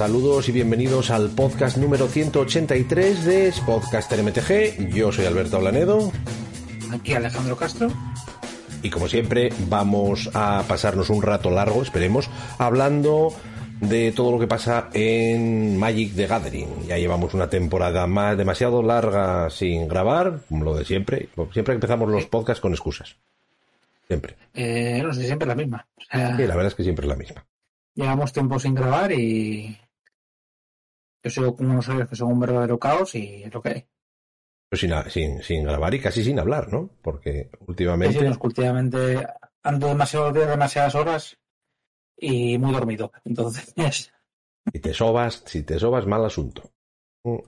Saludos y bienvenidos al podcast número 183 de Podcaster MTG. Yo soy Alberto Blanedo. Aquí Alejandro Castro. Y como siempre, vamos a pasarnos un rato largo, esperemos, hablando de todo lo que pasa en Magic the Gathering. Ya llevamos una temporada más demasiado larga sin grabar, como lo de siempre. Siempre empezamos los podcasts con excusas. Siempre. Eh, no sé, siempre la misma. sí, la verdad es que siempre es la misma. Llevamos tiempo sin grabar y yo soy como unos años que son un verdadero caos y es lo que hay. Pero sin, sin, sin grabar y casi sin hablar, ¿no? Porque últimamente... Sí, sí, últimamente ando demasiado días, demasiadas horas y muy dormido. Entonces... Si te sobas, si te sobas, mal asunto.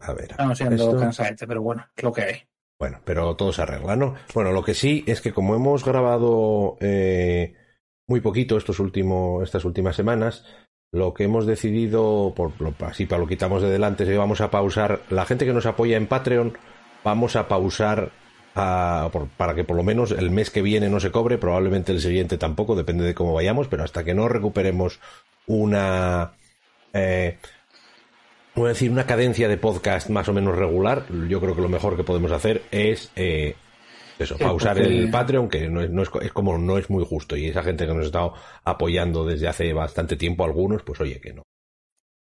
A ver. No, siendo esto... cansadete, pero bueno, es lo que hay. Bueno, pero todo se arregla, ¿no? Bueno, lo que sí es que como hemos grabado eh, muy poquito estos últimos, estas últimas semanas, lo que hemos decidido, por, así para lo quitamos de delante, que vamos a pausar, la gente que nos apoya en Patreon, vamos a pausar para que por lo menos el mes que viene no se cobre, probablemente el siguiente tampoco, depende de cómo vayamos, pero hasta que no recuperemos una... Eh, voy a decir, una cadencia de podcast más o menos regular, yo creo que lo mejor que podemos hacer es eh, eso, sí, pausar porque... el Patreon, que no es, no es, es, como no es muy justo. Y esa gente que nos ha estado apoyando desde hace bastante tiempo, algunos, pues oye, que no.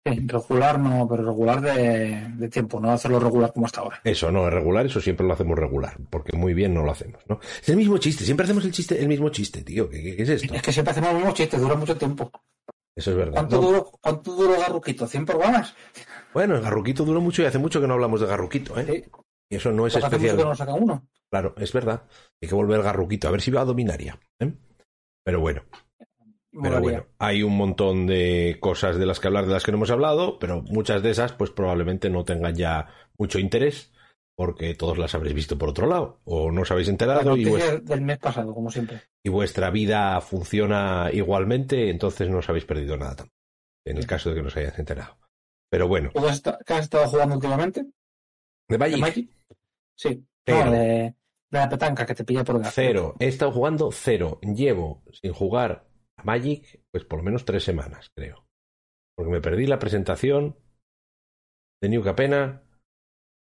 Regular no, pero regular de, de, tiempo, no hacerlo regular como hasta ahora. Eso, no, es regular, eso siempre lo hacemos regular, porque muy bien no lo hacemos, ¿no? Es el mismo chiste, siempre hacemos el chiste, el mismo chiste, tío. ¿Qué, qué, qué es esto? Es que siempre hacemos el mismo chiste, dura mucho tiempo. Eso es verdad. ¿Cuánto, ¿no? duró, ¿Cuánto duró Garruquito? ¿100 programas? Bueno, el Garruquito duró mucho y hace mucho que no hablamos de Garruquito, ¿eh? Sí. Y eso no es pues especial. Hace mucho que no saca uno. Claro, es verdad. Hay que volver Garruquito, a ver si va a Dominaria. ¿eh? Pero bueno. Pero bueno, hay un montón de cosas de las que hablar de las que no hemos hablado, pero muchas de esas pues probablemente no tengan ya mucho interés porque todos las habréis visto por otro lado o no os habéis enterado y vuestra... del mes pasado como siempre y vuestra vida funciona igualmente entonces no os habéis perdido nada tampoco en el caso de que no os hayáis enterado pero bueno ¿qué has estado jugando últimamente? ¿de Magic? ¿De Magic? sí Cero. No, de, de, la petanca que te pilla por gas cero he estado jugando cero llevo sin jugar a Magic pues por lo menos tres semanas creo porque me perdí la presentación de New Capena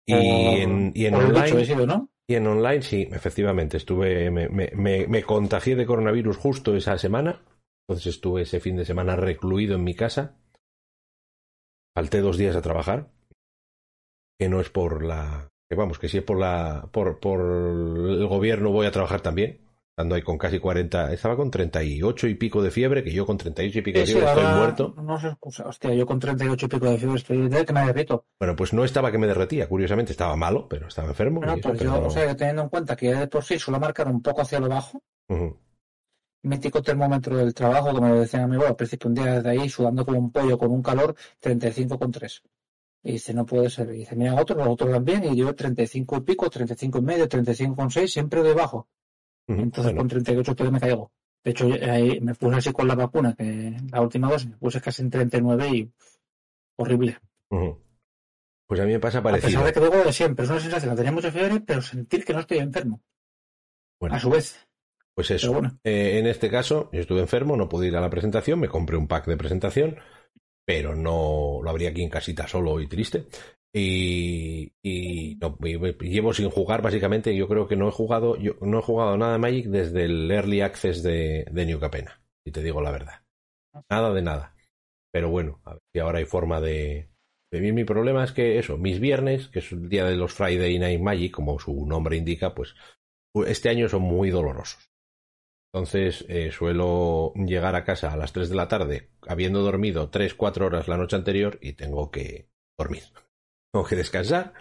y en, y en online. Sido, ¿no? Y en online, sí, efectivamente. Estuve. Me, me, me, me, contagié de coronavirus justo esa semana. Entonces estuve ese fin de semana recluido en mi casa. Falté dos días a trabajar. Que no es por la. Que vamos, que si es por la. Por, por el gobierno voy a trabajar también. Estando ahí con casi 40. Estaba con 38 y pico de fiebre. Que yo con 38 y pico de fiebre sí, estoy muerto. No se excusa. Hostia, yo con 38 y pico de fiebre estoy de que me derrito. Bueno, pues no estaba que me derretía. Curiosamente estaba malo, pero estaba enfermo. Bueno, pues yo, o sea, teniendo en cuenta que de por sí suelo marcar un poco hacia lo bajo. Uh -huh. Mítico termómetro del trabajo, como me decían a mi al principio un día desde ahí, sudando como un pollo con un calor 35,3. Y dice, no puede ser. Y dice, mira, otros, los otros también, y yo 35 y pico, 35 y medio, 35,6, siempre debajo. Uh -huh. Entonces bueno. con 38 pedos me caigo. De hecho, ahí me puse así con la vacuna, que la última dosis me puse casi en 39 y horrible. Uh -huh. Pues a mí me pasa parecido. A pesar de que luego de siempre, es una sensación, tenía mucha fiebre, pero sentir que no estoy enfermo. Bueno. A su vez. Pues eso. Bueno. Eh, en este caso, yo estuve enfermo, no pude ir a la presentación, me compré un pack de presentación, pero no lo habría aquí en casita solo y triste. Y, y, no, llevo sin jugar básicamente. Yo creo que no he jugado, yo no he jugado nada de Magic desde el early access de, de New Capena, si te digo la verdad. Nada de nada. Pero bueno, a ver si ahora hay forma de. mi problema es que eso, mis viernes, que es el día de los Friday Night Magic, como su nombre indica, pues este año son muy dolorosos. Entonces eh, suelo llegar a casa a las 3 de la tarde, habiendo dormido 3-4 horas la noche anterior y tengo que dormir. Tengo que descansar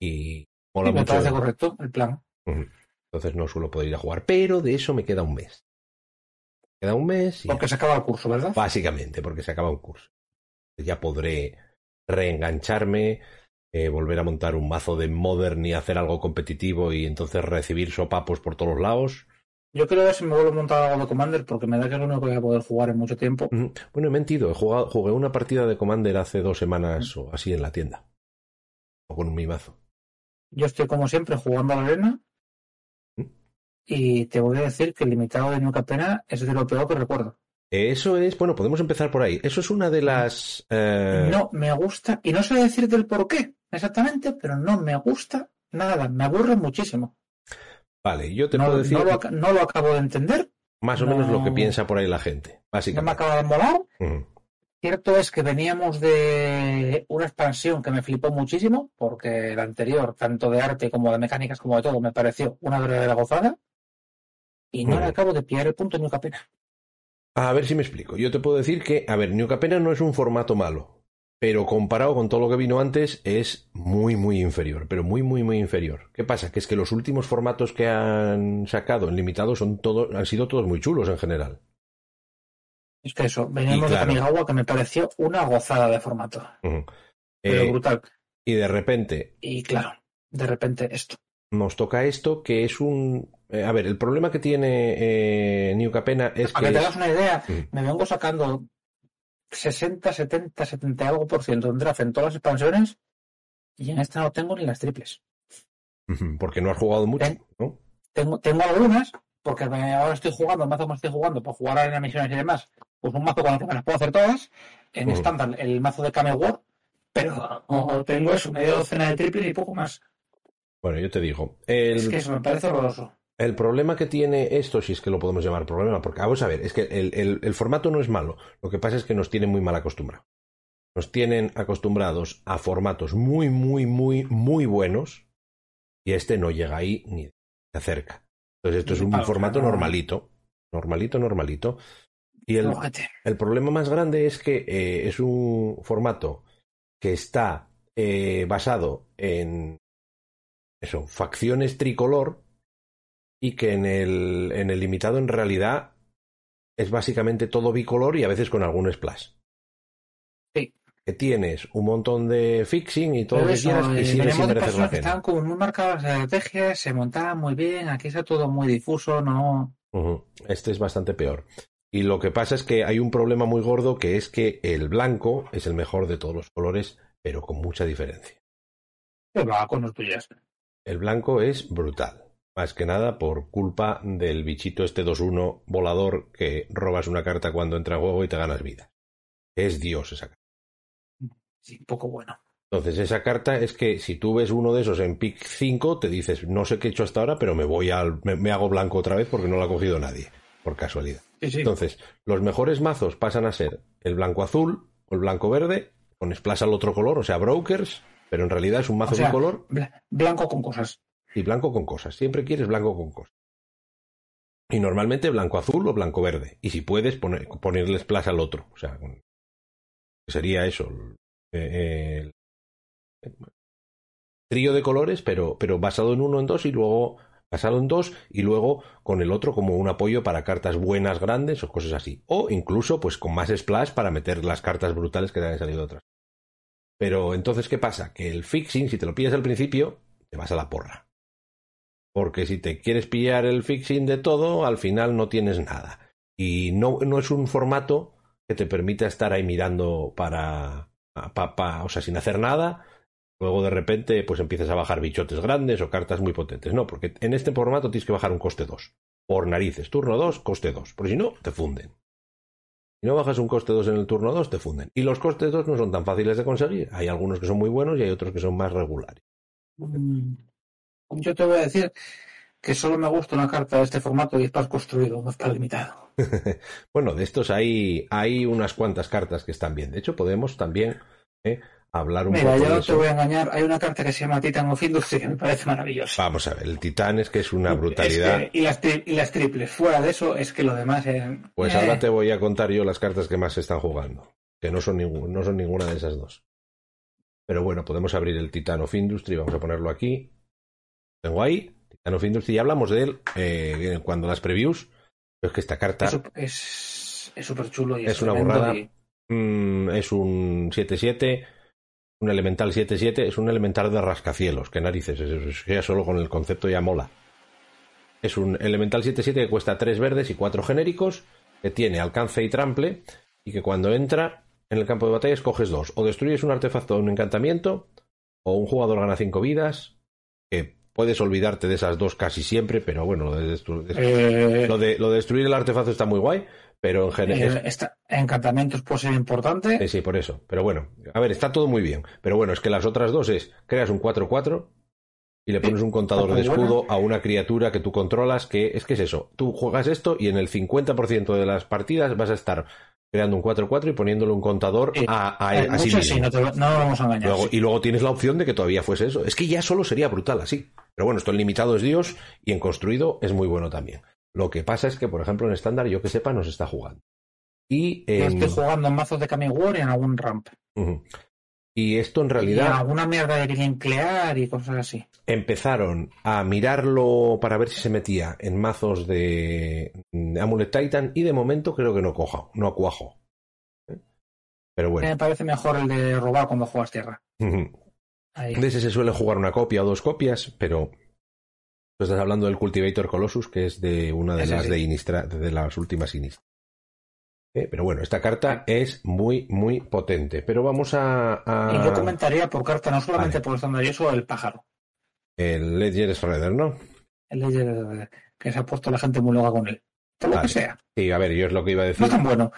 y mola sí, me mucho. parece correcto el plan. Entonces no suelo poder ir a jugar, pero de eso me queda un mes. Me queda un mes. Y porque se acaba el curso, ¿verdad? Básicamente, porque se acaba un curso. Ya podré reengancharme, eh, volver a montar un mazo de Modern y hacer algo competitivo y entonces recibir sopapos por todos lados. Yo quiero ver si me vuelvo a montar algo de Commander porque me da que es lo único que voy a poder jugar en mucho tiempo. Bueno, he mentido. He jugado, jugué una partida de Commander hace dos semanas mm. o así en la tienda. O con mi mazo. Yo estoy como siempre jugando a la arena. ¿Mm? Y te voy a decir que el limitado de New Capena es de lo peor que recuerdo. Eso es, bueno, podemos empezar por ahí. Eso es una de las. Eh, No me gusta, y no sé decirte el por qué exactamente, pero no me gusta nada, me aburre muchísimo. Vale, yo te No, puedo decir no lo, ac- no lo acabo de entender, más o menos lo que piensa por ahí la gente, no me básicamente. acaba de molar. Cierto es que veníamos de una expansión que me flipó muchísimo, porque la anterior, tanto de arte como de mecánicas como de todo, me pareció una verdadera gozada. Y no le acabo de pillar el punto ni una pena. A ver si me explico. Yo te puedo decir que, a ver, New Capena no es un formato malo, pero comparado con todo lo que vino antes es muy, muy inferior, pero muy, muy, muy inferior. ¿Qué pasa? Que es que los últimos formatos que han sacado en limitado son todos, han sido todos muy chulos en general. Es que eso, veníamos claro. de Kamigawa que me pareció una gozada de formato. Pero Eh, brutal. y de repente Y claro, de repente esto. nos toca esto que es un... eh, a ver, el problema que tiene eh, New Capena es Para que... que te es- hagas una idea, Ujú. me vengo sacando 60, 70, 70 y algo por ciento en draft en todas las expansiones y en esta no tengo ni las triples. Porque no has jugado mucho. ¿no? Tengo, tengo algunas, porque ahora estoy jugando, el mazo que estoy jugando, por jugar en las misiones y demás, pues un mazo con el que me las puedo hacer todas, en estándar el mazo de Camel War, pero tengo eso, media docena de triples y poco más. Bueno, yo te digo, el, Es que eso me parece horroroso. El problema que tiene esto, si es que lo podemos llamar problema, porque vamos a ver, es que el, el- el formato no es malo, lo que pasa es que nos tienen muy mal acostumbrados. Nos tienen acostumbrados a formatos muy, muy, muy, muy buenos y este no llega ahí ni de cerca. Entonces esto es un formato no. normalito, normalito, normalito. Y el problema más grande es que eh, es un formato que está eh, basado en eso, facciones tricolor y que en el, en el limitado en realidad es básicamente todo bicolor y a veces con algún splash. Sí. Que tienes un montón de fixing y todo lo que eso, quieras eh, y sigue sin merecer la pena. estaban como muy marcadas las estrategias, se montaban muy bien, aquí está todo muy difuso, no... Este es bastante peor. Y lo que pasa es que hay un problema muy gordo que es que el blanco es el mejor de todos los colores, pero con mucha diferencia. Que va con los tuyas. El blanco es brutal. Más que nada por culpa del bichito este 2-1 volador que robas una carta cuando entra a juego y te ganas vida. Es Dios esa carta. Sí, un poco bueno. Entonces, esa carta es que si tú ves uno de esos en pick 5, te dices, no sé qué he hecho hasta ahora, pero me voy al. me, me hago blanco otra vez porque no lo ha cogido nadie, por casualidad. Sí, sí. Entonces, los mejores mazos pasan a ser el blanco azul o el blanco verde, con splash al otro color, o sea, brokers, pero en realidad es un mazo O sea, bicolor Bla- blanco con cosas. Y blanco con cosas. Siempre quieres blanco con cosas. Y normalmente blanco azul o blanco verde. Y si puedes, poner, ponerle splash al otro. O sea, sería eso. eh, el- trío de colores, pero, pero basado en uno, en dos y luego basado en dos y luego con el otro como un apoyo para cartas buenas, grandes o cosas así. O incluso pues con más splash para meter las cartas brutales que te han salido otras. Pero entonces, ¿qué pasa? Que el fixing, si te lo pillas al principio, te vas a la porra. Porque si te quieres pillar el fixing de todo, al final no tienes nada. Y no, no es un formato que te permita estar ahí mirando para, pa- pa- o sea, sin hacer nada. Luego de repente, pues empiezas a bajar bichotes grandes o cartas muy potentes. No, porque en este formato tienes que bajar un coste 2. Por narices, turno 2, coste 2. Porque si no, te funden. Si no bajas un coste 2 en el turno 2, te funden. Y los costes 2 no son tan fáciles de conseguir. Hay algunos que son muy buenos y hay otros que son más regulares. Yo te voy a decir que solo me gusta una carta de este formato y es para construido, no es para limitado. bueno, de estos hay, hay unas cuantas cartas que están bien. De hecho, podemos también eh, hablar un Mira, poco yo de no te voy a engañar, hay una carta que se llama Titan of Industry que me parece maravillosa. Vamos a ver, el titán es que es una Es brutalidad. que- y, las y las triples, fuera de eso, es que lo demás es... Pues eh, ahora te voy a contar yo las cartas que más se están jugando, que no son, no son ninguna de esas dos. Pero bueno, podemos abrir el Titan of Industry, vamos a ponerlo aquí. Tengo ahí, Titan of Industry, ya hablamos de él eh, cuando las previews. Pero es que esta carta Es Es es súper chulo y Es una tremendo burrada. y- mm, es un 7-7, un elemental 7-7, es un elemental de rascacielos, que narices, es, es ya solo con el concepto ya mola. Es un elemental 7-7 que cuesta 3 verdes y 4 genéricos, que tiene alcance y trample, y que cuando entra en el campo de batalla escoges dos. O destruyes un artefacto o un encantamiento, o un jugador gana 5 vidas, que puedes olvidarte de esas dos casi siempre, pero bueno, lo de, destru- Eh, lo de, lo de destruir el artefacto está muy guay, pero en general... eh, encantamientos puede ser importante. Sí, sí, por eso. Pero bueno, a ver, está todo muy bien. Pero bueno, es que las otras dos es, creas un 4-4 y le pones un contador de Está muy escudo a una criatura que tú controlas, que es que es eso. Tú juegas esto y en el 50% de las partidas vas a estar creando un 4-4 y poniéndole un contador a, a, Eh, a sí mismo. sí, no, te, no vamos a engañar. Luego- sí. y luego tienes la opción de que todavía fuese eso. Es que ya solo sería brutal así. Pero bueno, esto en limitado es Dios y en construido es muy bueno también. Lo que pasa es que, por ejemplo, en estándar, yo que sepa, no se está jugando. Y, Yo en- estoy jugando en mazos de Kami War y en algún ramp. Y esto en Y en realidad alguna mierda de Clear y cosas así. empezaron a mirarlo para ver si se metía en mazos de Amulet Titan y de momento creo que no coja, no cuajo. ¿Eh? Pero bueno, Me parece mejor el de robar cuando juegas tierra. Ahí. de ese se suele jugar una copia o dos copias, pero tú estás hablando del Cultivator Colossus, que es de una de Ese las sí. de, Inistra- de las últimas Innistra. ¿Eh? Pero bueno, esta carta es muy, muy potente. Pero vamos a, a- Y yo comentaría por carta, no solamente Vale. por estándar y eso, el pájaro. el Ledger Shredder, ¿no? El Ledger que se ha puesto la gente muy loca con él. Todo lo que sea. Sí, a ver, yo es lo que iba a decir. No tan bueno.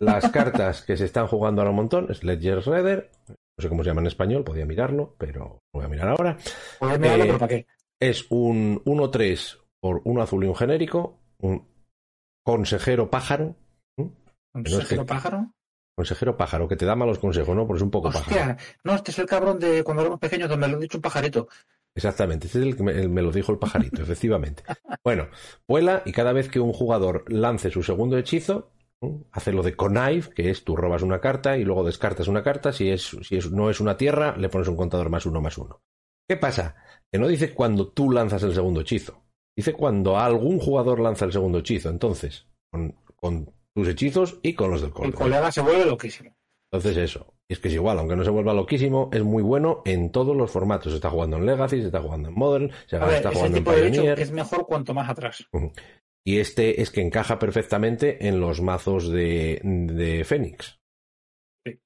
Las cartas que se están jugando ahora un montón es Ledger Shredder. No sé cómo se llama en español, podía mirarlo, pero lo voy a mirar ahora. Mirarlo, Eh, pero ¿para qué? Es un 1-3 por uno azul y un genérico. Un consejero pájaro. ¿Un no es consejero que- pájaro? Consejero pájaro, que te da malos consejos, ¿no? Porque es un poco pájaro. Hostia, no, este es el cabrón de cuando éramos pequeños, donde me lo he dicho un pajarito. Exactamente, este es el que me, el- me lo dijo el pajarito, efectivamente. Bueno, vuela y cada vez que un jugador lance su segundo hechizo. Hace lo de connive, que es tú robas una carta y luego descartas una carta. Si, es, si es- no es una tierra, le pones un contador más uno más uno. ¿Qué pasa? Que no dice cuando tú lanzas el segundo hechizo. Dice cuando algún jugador lanza el segundo hechizo. Entonces, con, con tus hechizos y con los del El colega. colega se vuelve loquísimo. Entonces eso. Y es que es igual, aunque no se vuelva loquísimo, es muy bueno en todos los formatos. Se está jugando en Legacy, se está jugando en Modern, se ver, está jugando en tipo de hecho es mejor cuanto más atrás. Y este es que encaja perfectamente en los mazos de, de Fénix. Sí.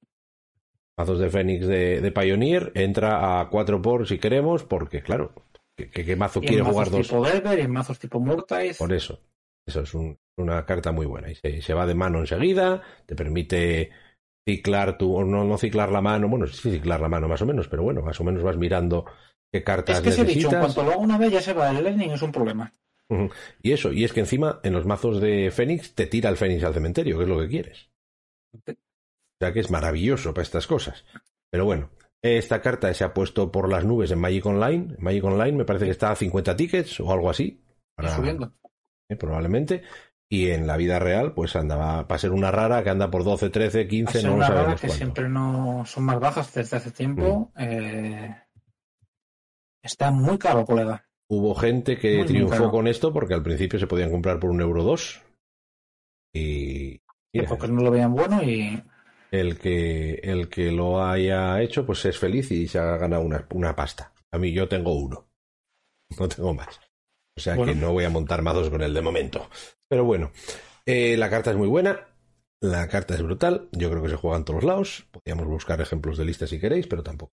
Mazos de Fénix de, de Pioneer, entra a 4 por si queremos, porque claro, ¿qué, mazo en quiere mazos jugar dos? tipo Delver y en mazos tipo Murtais. Por eso. Eso es un- una carta muy buena. Y se, se va de mano enseguida, te permite ciclar tu, o no, no ciclar la mano, bueno, sí ciclar la mano más o menos, pero bueno, más o menos vas mirando qué cartas Es que ese bicho, en necesitas. cuanto lo haga una vez, ya se va el learning, es un problema. Y eso, y es que encima en los mazos de Fénix te tira el Fénix al cementerio, que es lo que quieres. O sea que es maravilloso para estas cosas. Pero bueno, esta carta se ha puesto por las nubes en Magic Online. En Magic Online me parece que está a 50 tickets o algo así. Para- subiendo. eh, probablemente. Y en la vida real, pues andaba para ser una rara que anda por 12, 13, Va a 15, ser no lo una rara sabemos que cuánto. siempre no son más bajas desde hace tiempo. Mm. Eh, está muy caro, colega. Hubo gente que Muy, triunfó caro. con esto porque al principio se podían comprar por un euro dos. Y mira, Porque no lo veían bueno y el que el que lo haya hecho, pues es feliz y se ha ganado una, una pasta. A mí yo tengo uno. No tengo más. O sea Bueno. que no voy a montar mazos con él de momento. Pero bueno, eh, la carta es muy buena. La carta es brutal. Yo creo que se juega en todos lados. Podríamos buscar ejemplos de lista si queréis, pero tampoco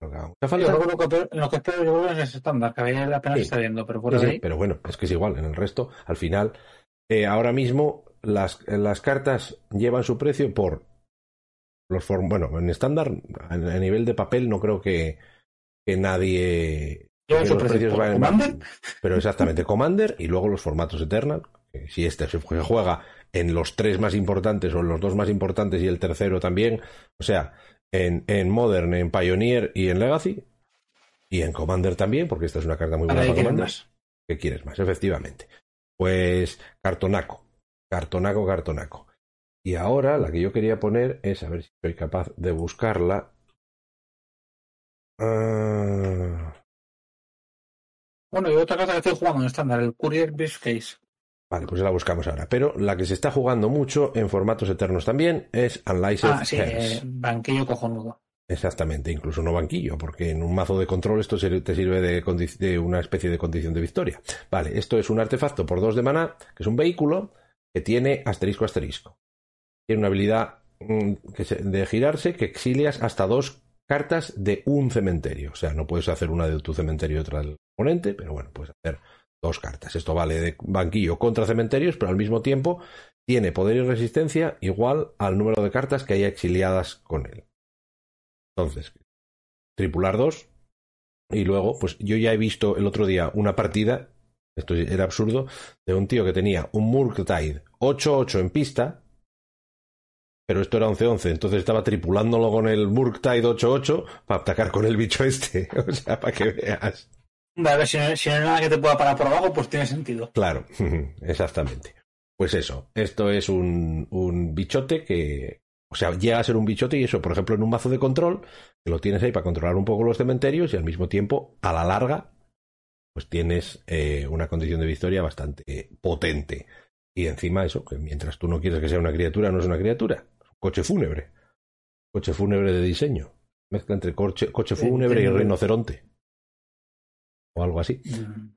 haga mucha yo falta. creo que lo que, lo que espero yo creo es ese estándar, que ahí apenas Sí. se está viendo, pero por Sí, sí, ahí pero bueno, es que es igual. En el resto, al final, eh, ahora mismo las, las cartas llevan su precio por los form bueno, en estándar, a, a nivel de papel, no creo que, que nadie. lleva que su los precio. precios vayan- Commander, Pero exactamente, Commander y luego los formatos Eternal. que Si este se juega en los tres más importantes o en los dos más importantes y el tercero también, o sea, en, en Modern, en Pioneer y en Legacy, y en Commander también, porque esta es una carta muy buena para Commander. más. ¿Qué quieres más? Efectivamente. Pues cartonaco, cartonaco, cartonaco. Y ahora la que yo quería poner es, a ver si soy capaz de buscarla. Ah, Bueno, y otra carta que estoy jugando en estándar, el Courier Briefcase. Vale, pues la buscamos ahora. Pero la que se está jugando mucho en formatos eternos también es Unlicensed Ah, sí, eh, banquillo cojonudo. Exactamente, incluso no banquillo, porque en un mazo de control esto te sirve de, de una especie de condición de victoria. Vale, esto es un artefacto por dos de maná, que es un vehículo que tiene asterisco asterisco. Tiene una habilidad mm, de girarse que exilias hasta dos cartas de un cementerio. O sea, no puedes hacer una de tu cementerio y otra del oponente, pero bueno, puedes hacer dos cartas. Esto vale de banquillo contra cementerios, pero al mismo tiempo tiene poder y resistencia igual al número de cartas que haya exiliadas con él. Entonces, tripular dos. Y luego, pues yo ya he visto el otro día una partida, esto era absurdo, de un tío que tenía un Murktide 8-8 en pista, pero esto era 11-11, entonces estaba tripulándolo con el Murktide 8-8 para atacar con el bicho este, o sea, para que veas. Vale, si no, si no hay nada que te pueda parar por abajo, pues tiene sentido. Claro, exactamente. Pues eso, esto es un, un bichote que, o sea, llega a ser un bichote y eso, por ejemplo, en un mazo de control, que lo tienes ahí para controlar un poco los cementerios y al mismo tiempo, a la larga, pues tienes eh, una condición de victoria bastante potente. Y encima eso, que mientras tú no quieres que sea una criatura, no es una criatura. Es un coche fúnebre. Coche fúnebre de diseño. Mezcla entre coche, coche fúnebre y rinoceronte. O algo así. Mm,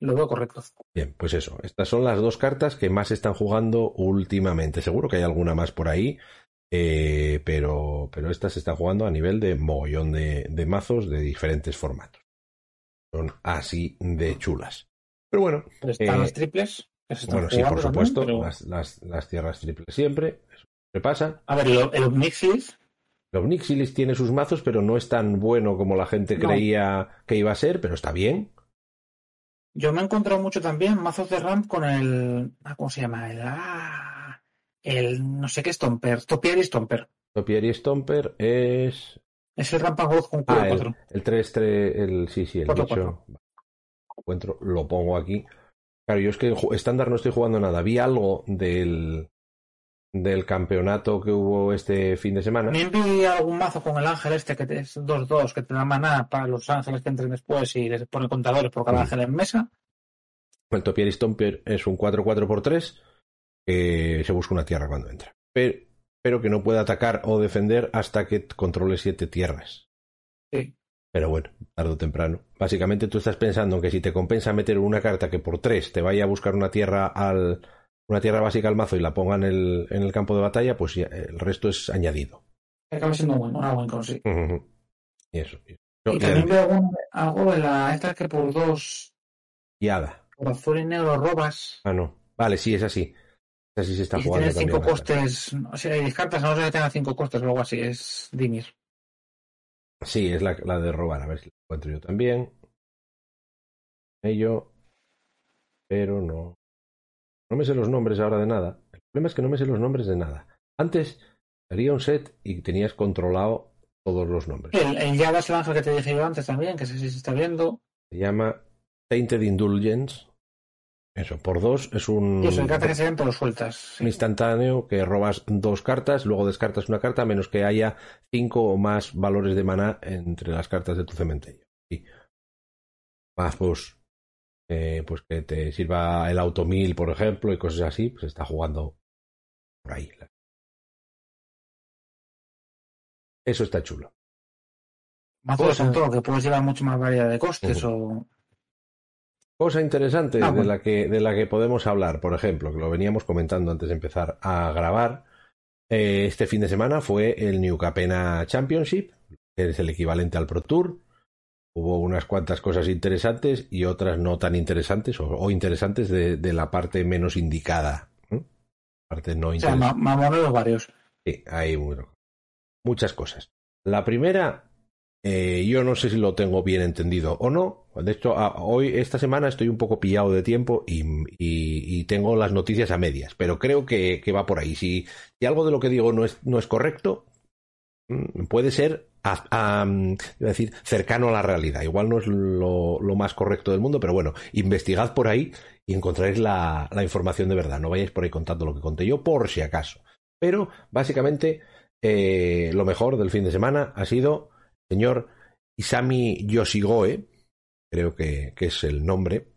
Lo veo correcto. Bien, pues eso. Estas son las dos cartas que más están jugando últimamente. Seguro que hay alguna más por ahí. eh, pero, pero esta se está jugando a nivel de mogollón de, de mazos de diferentes formatos. Son así de chulas. Pero bueno, Pero están Eh, las triples. se bueno, sí, por también, supuesto, pero- las, las, las tierras triples siempre. Eso siempre pasa. A ver, el, el Omnixilis, Los Nixilis tiene sus mazos, pero no es tan bueno como la gente No. creía que iba a ser, pero está bien. yo me he encontrado mucho también mazos de ramp con el. ah, ¿Cómo se llama? El. ah, el no sé qué Stomper. Topiary Stomper. Topiary y Stomper es. Es el Ramp and Growth con culo Ah, el, 4. el 3-3, el sí, sí, el Cuatro, bicho. Encuentro, lo pongo aquí. Claro, yo es que estándar no estoy jugando nada. Vi algo del, del campeonato que hubo este fin de semana. Me envié algún mazo con el ángel este que es 2-2, que te da maná para los ángeles que entren después y les pone contadores por cada Mm. ángel en mesa. El Topiary Stomper es un 4-4x3 que se busca una tierra cuando entra. Pero, pero que no puede atacar o defender hasta que controle siete tierras. Sí. Pero bueno, tarde o temprano. Básicamente tú estás pensando en que si te compensa meter una carta que por tres te vaya a buscar una tierra al una tierra básica al mazo y la ponga en el, en el campo de batalla, pues ya, el resto es añadido. Acaba siendo bueno, una buen sí. Y eso. Y, Y también veo algún- algo de la esta que por dos, y hada. por azul y negro robas. Ah, no. Vale, sí, es así. Es así se está y si jugando tienes cinco costes, o sea, hay cartas, no sé que tenga cinco costes o algo así, es Dimir. Sí, es la, la de robar. A ver si la encuentro yo también. Ello. Pero no. No me sé los nombres ahora de nada. El problema es que no me sé los nombres de nada. Antes haría un set y tenías controlado todos los nombres. El, el Yada es el ángel que te dije yo antes también, que sé si se está viendo. Se llama Tainted Indulgence. Eso, por dos es un, Y eso, hay cartas que se pero sueltas. sí. un instantáneo que robas dos cartas, luego descartas una carta, a menos que haya cinco o más valores de maná entre las cartas de tu cementerio. Y pues, eh, pues que te sirva el auto 1000, por ejemplo, y cosas así, pues está jugando por ahí. Eso está chulo. Cosa- control, que puedes llevar mucho más variedad de costes o... Cosa interesante Ah, de, la que, de la que podemos hablar, por ejemplo, que lo veníamos comentando antes de empezar a grabar, eh, este fin de semana fue el New Capena Championship, que es el equivalente al Pro Tour. Hubo unas cuantas cosas interesantes y otras no tan interesantes, o, o interesantes de, de la parte menos indicada. ¿eh? Parte no O sea, mamoneros varios. Sí, hay bueno, muchas cosas. La primera, eh, yo no sé si lo tengo bien entendido o no. De hecho, a- hoy, esta semana, estoy un poco pillado de tiempo y, y- y tengo las noticias a medias, pero creo que, que va por ahí. Si, si algo de lo que digo no es, no es correcto, mm, puede ser a- a, mm, a decir, cercano a la realidad. Igual no es lo, lo más correcto del mundo, pero bueno, investigad por ahí y encontraréis la, la información de verdad. No vayáis por ahí contando lo que conté yo, por si acaso. Pero básicamente eh, lo mejor del fin de semana ha sido el señor Isami Yoshigoe, creo que, que es el nombre,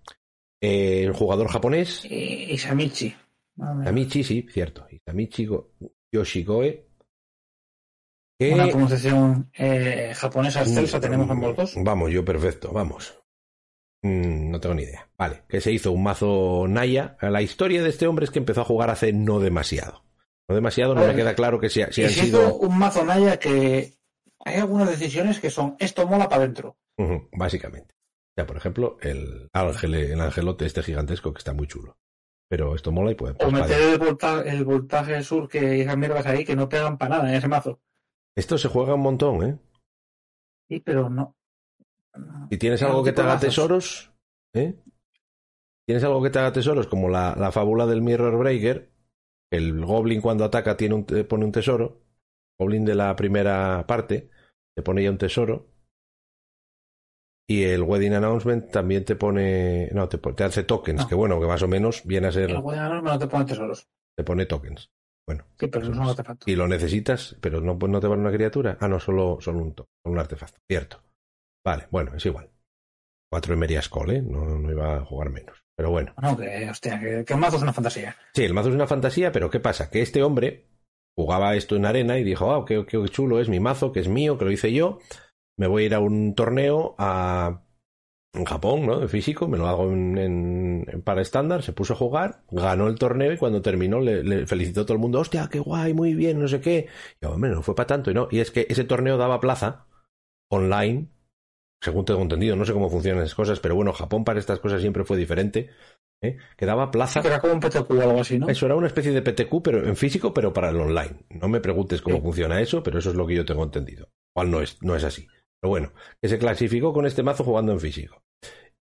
eh, el jugador japonés. Madre mía. Isamichi, sí, cierto, Isamichi Go- Yoshigoe, Una pronunciación eh, japonesa excelsa tenemos ambos dos. Vamos, yo perfecto, vamos. Mm, no tengo ni idea. Vale, que se hizo un mazo Naya. La historia de este hombre es que empezó a jugar hace no demasiado. No demasiado, no me queda claro que si, si han se hizo sido. un mazo Naya que hay algunas decisiones que son esto mola para adentro. Básicamente. Ya, por ejemplo, el ángel, el angelote este gigantesco que está muy chulo. Pero esto mola y puede. O pues, meter vale. el voltaje, el voltaje sur que esas mierdas ahí que no pegan para nada en ese mazo. Esto se juega un montón, ¿eh? Sí, pero no. Si tienes algo que te haga tesoros, ¿eh? Tienes algo que te haga tesoros, como la, la fábula del Mirror Breaker. El Goblin cuando ataca tiene un, te pone un tesoro. Goblin de la primera parte te pone ya un tesoro. Y el Wedding Announcement también te pone. No, te, te hace tokens, No. que bueno, que más o menos viene a ser. El Guadagnino no te pone tesoros. Te pone tokens. Bueno, Sí, pero eso es un artefacto. y lo necesitas, pero no, no te vale una criatura. Ah, no, solo, solo un, un artefacto. Cierto. Vale, bueno, es igual. Cuatro Emerias Cole, ¿eh? no, no iba a jugar menos. Pero bueno. No, que, hostia, que, que el mazo es una fantasía. Sí, el mazo es una fantasía, pero ¿qué pasa? Que este hombre jugaba esto en arena y dijo, ah, qué, qué chulo es mi mazo, que es mío, que lo hice yo. Me voy a ir a un torneo a en Japón, ¿no? De físico, me lo hago en, en- en para estándar, se puso a jugar, ganó el torneo y cuando terminó le, le felicitó a todo el mundo, hostia, qué guay, muy bien, no sé qué. Y yo, hombre, no fue para tanto, y no. Y es que ese torneo daba plaza online, según tengo entendido, no sé cómo funcionan esas cosas, pero bueno, Japón para estas cosas siempre fue diferente, ¿eh? que daba plaza Que era como un PTQ o algo así, ¿no? eso era una especie de PTQ, pero en físico, pero para el online. No me preguntes cómo Sí. funciona eso, pero eso es lo que yo tengo entendido. Igual no es, no es así. Pero bueno, que se clasificó con este mazo jugando en físico.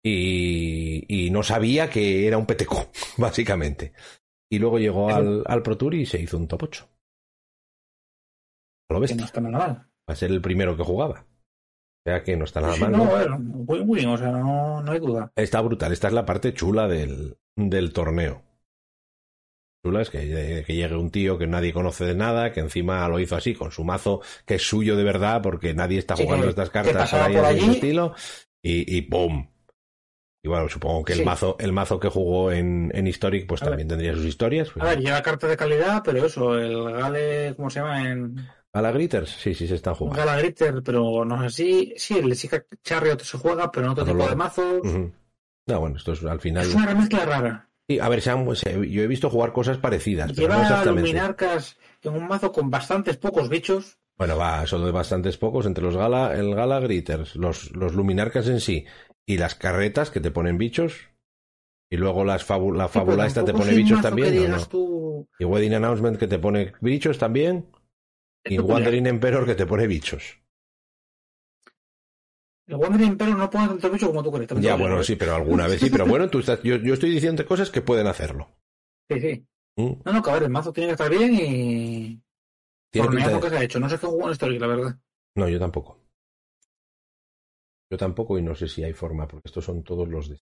Y, y no sabía que era un PTQ, básicamente. Y luego llegó al, al Pro Tour y se hizo un top 8. A lo Que bestia. no está nada mal. Va a ser el primero que jugaba. O sea que no está nada Sí, mal. no, ¿no? a ver, muy, muy bien, o sea, no, no hay duda. Está brutal. Esta es la parte chula del, del torneo. Chula es que, que llegue un tío que nadie conoce de nada, que encima lo hizo así, con su mazo, que es suyo de verdad, porque nadie está jugando que- estas que cartas ahí por allí. estilo, y, y ¡pum! Y bueno, supongo que el mazo, el mazo que jugó en, en Historic, pues A ver. también tendría sus historias. Pues, A ver, lleva cartas de calidad, pero eso, el Gale, ¿cómo se llama? En ¿Gala Gritters? Sí, sí, se están jugando. Gala Gritter, pero no sé si. Sí, el Chica Chariot se juega, pero en otro tipo de mazos. No, bueno, esto es al final. Es una remezcla rara. Sí, a ver, se han- se- yo he visto jugar cosas parecidas, pero no Lleva exactamente. luminarcas en un mazo con bastantes pocos bichos. Bueno, va, solo de bastantes pocos, entre los Gala, el Gala Gritters, los, los Luminarcas en sí, y las carretas que te ponen bichos, y luego las fabu- la Sí, fábula esta te pone bichos también, Y Wedding Announcement que te pone bichos también, y. Wandering Emperor que te pone bichos. El Wandering Imperium no pone tantos bichos como tú crees. Ya, bueno, digo, sí, ¿eh? pero alguna vez sí, pero bueno, tú estás, yo, yo estoy diciendo cosas que pueden hacerlo. Sí, sí. ¿Mm? No, no, ver, el mazo tiene que estar bien y. Tiene Por de- que se ha hecho. No sé qué jugó en Story, la verdad. No, yo tampoco. Yo tampoco y no sé si hay forma, porque estos son todos los de...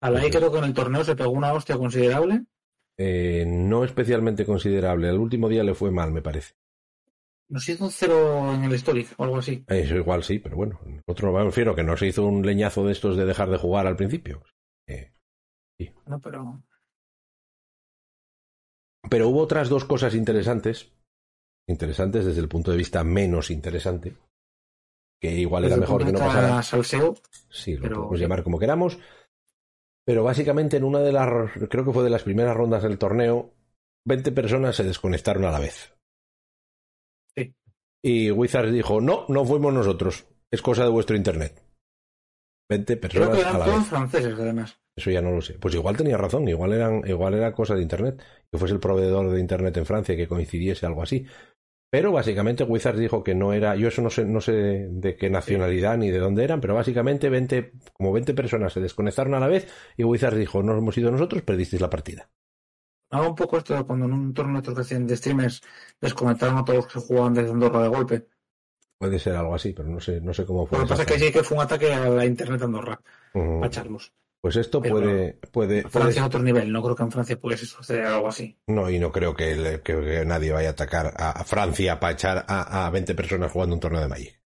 A la creo que en el torneo se pegó una hostia considerable. Eh, no especialmente considerable. El último día le fue mal, me parece. Nos hizo un cero en el Historic o algo así. Eso igual sí, pero bueno. Otro me refiero que no se hizo un leñazo de estos de dejar de jugar al principio. Eh, No, pero. pero hubo otras dos cosas interesantes. Interesantes desde el punto de vista menos interesante. Que igual era desde mejor que no pasara. Salseo. Sí, lo pero- podemos llamar como queramos. Pero básicamente en una de las, creo que fue de las primeras rondas del torneo, 20 personas se desconectaron a la vez. Y Wizards dijo, no, no fuimos nosotros, es cosa de vuestro internet. 20 Creo personas que a eran la todos vez. franceses, además. Eso ya no lo sé. Pues igual tenía razón, igual, eran, igual era cosa de internet, que fuese el proveedor de internet en Francia que coincidiese algo así. Pero básicamente Wizards dijo que no era, yo eso no sé, no sé de qué nacionalidad ni de dónde eran, pero básicamente 20, como 20 personas se desconectaron a la vez y Wizards dijo, no hemos sido nosotros, perdisteis la partida. Hago un poco esto de cuando en un torneo hacían de streamers desconectaron a todos los que jugaban desde Andorra de golpe. Puede ser algo así, pero no sé, no sé cómo fue. Lo que pasa es que sí que fue un ataque a la internet de Andorra, Ujú. para echarlos. Pues esto Pero puede, puede, Francia es otro nivel, no creo que en Francia pudiese suceder algo así. no, y no creo que, le- que- que nadie vaya a atacar a, a Francia para echar a, a 20 personas jugando un torneo de Magic.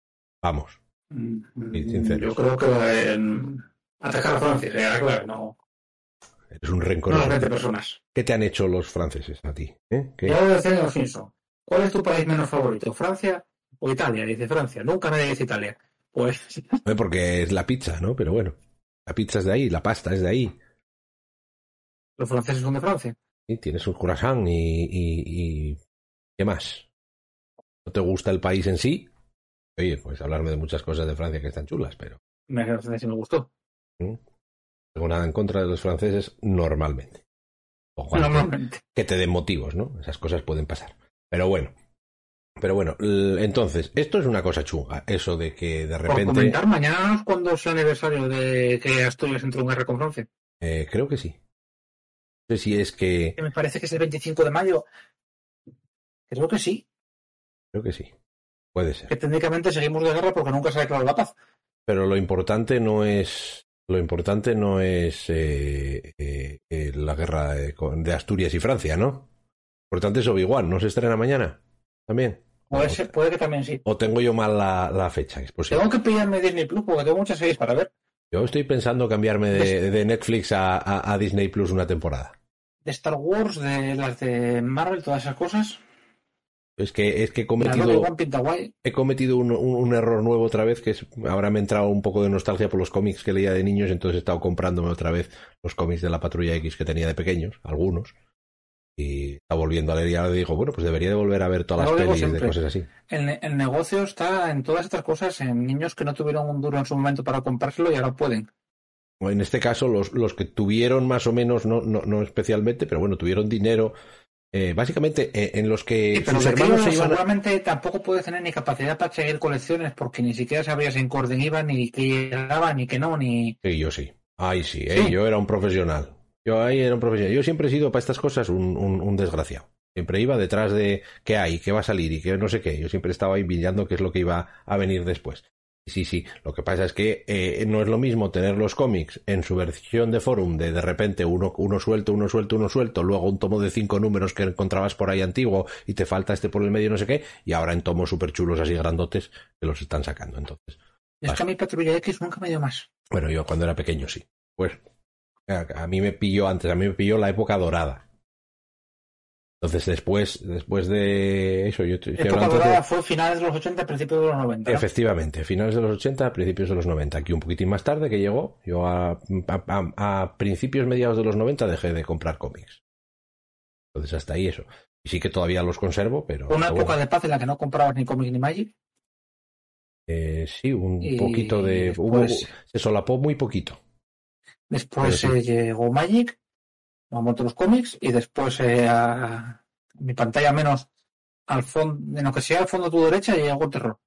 Vamos. Sí, sincero. Yo creo que eh, atacar a Francia clave, no, Eres un no rencoroso. 20 personas. ¿Qué te han hecho los franceses a ti? ¿Eh? Lo decía en Simpson. ¿Cuál es tu país menos favorito? ¿Francia o Italia? Dice Francia. Nunca nadie dice Italia. Pues Porque es la pizza, ¿no? Pero bueno, la pizza es de ahí, la pasta es de ahí. los franceses son de Francia. Y tienes un y, y, y- ¿Qué más? ¿No te gusta el país en sí? Oye, pues hablarme de muchas cosas de Francia que están chulas, pero... Me, sí me gustó. ¿Mm? Tengo nada en contra de los franceses normalmente. Ojo, Normalmente. que te den motivos, ¿no? Esas cosas pueden pasar. Pero bueno. Pero bueno, entonces, esto es una cosa chunga, eso de que de Por repente... comentar, mañana es cuando es el aniversario de que Asturias entró en guerra con Francia. eh, creo que sí. No sé si es. Que me parece que es el 25 de mayo. Creo que sí. Creo que sí. Puede ser. Que técnicamente seguimos de guerra porque nunca se ha declarado la paz. Pero lo importante no es lo importante no es eh, eh, eh, la guerra de, de Asturias y Francia, ¿no? Lo importante es Obi-Wan, ¿no se estrena mañana? También. Puede, O- ser- puede que también sí. O tengo yo mal la, la fecha, es posible. Tengo que pillarme Disney Plus porque tengo muchas series para ver. Yo estoy pensando cambiarme de, de Netflix a, a- a Disney Plus una temporada. De Star Wars, de las de Marvel, todas esas cosas. Es que, es que he cometido, he un, un- un error nuevo otra vez, que es, ahora me ha entrado un poco de nostalgia por los cómics que leía de niños, entonces he estado comprándome otra vez los cómics de la Patrulla X que tenía de pequeños, algunos, y está volviendo a leer y ahora digo, bueno, pues debería de volver a ver todas las pelis de cosas así. El, el negocio está en todas estas cosas, en niños que no tuvieron un duro en su momento para comprárselo y ahora pueden. En este caso, los, los que tuvieron más o menos, no, no, no especialmente, pero bueno, tuvieron dinero, eh, básicamente eh, en los que Sí, pero sus hermanos se iban a- seguramente tampoco puedes tener ni capacidad para seguir colecciones porque ni siquiera sabrías en qué orden iban, ni qué llegaba, ni qué no, ni... Sí, yo sí. Ay, sí, eh, Sí. yo era un profesional. Yo ahí era un profesional. Yo siempre he sido para estas cosas un, un, un desgraciado. Siempre iba detrás de qué hay, qué va a salir y qué no sé qué. Yo siempre estaba ahí pillando qué es lo que iba a venir después. Sí, sí. Lo que pasa es que eh, no es lo mismo tener los cómics en su versión de forum de de repente uno, uno suelto, uno suelto, uno suelto, luego un tomo de cinco números que encontrabas por ahí antiguo y te falta este por el medio no sé qué, y ahora en tomos súper chulos así grandotes que los están sacando. Entonces, Es que a mi Patrulla X nunca me dio más. bueno, yo cuando era pequeño sí. Pues a, a mí me pilló antes, a mí me pilló la época dorada. Entonces después, después de eso, yo estoy de- dorada fue finales de los 80, principios de los 90. ¿no? Efectivamente, finales de los 80, principios de los 90. Aquí un poquitín más tarde que llegó, yo a, a- principios, mediados de los 90 dejé de comprar cómics. Entonces hasta ahí eso. Y sí que todavía los conservo, pero... Una época bueno. de paz en la que no comprabas ni cómics ni Magic. Eh, sí, un Y poquito de... después- hubo- se solapó muy poquito. Después eh, llegó Magic, vamos otros cómics, y después eh, a mi pantalla menos al fondo, en lo que sea al fondo a tu derecha, llegó terror.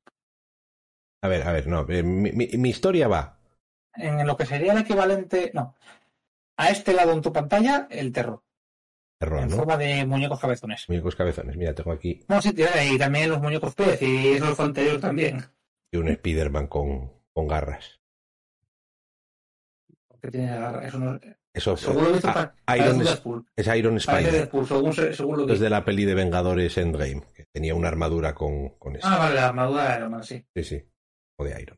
A ver, a ver, no. eh, mi, mi- mi historia va. En lo que sería el equivalente, no, a este lado en tu pantalla, el terror, Terror, en ¿no? forma de muñecos cabezones. Muñecos cabezones. Mira, tengo aquí No, sí, tío, y también los muñecos pez, y eso fue anterior también. un Spider-Man con, con garras. Porque tiene garra, eso no, Eso según a- pa- Iron es, Iron Spider. Deadpool, según, se- según lo que... Desde la peli de Vengadores Endgame, que tenía una armadura con, con eso. Ah, vale, la armadura de Iron Man, sí. Sí, sí. O de Iron.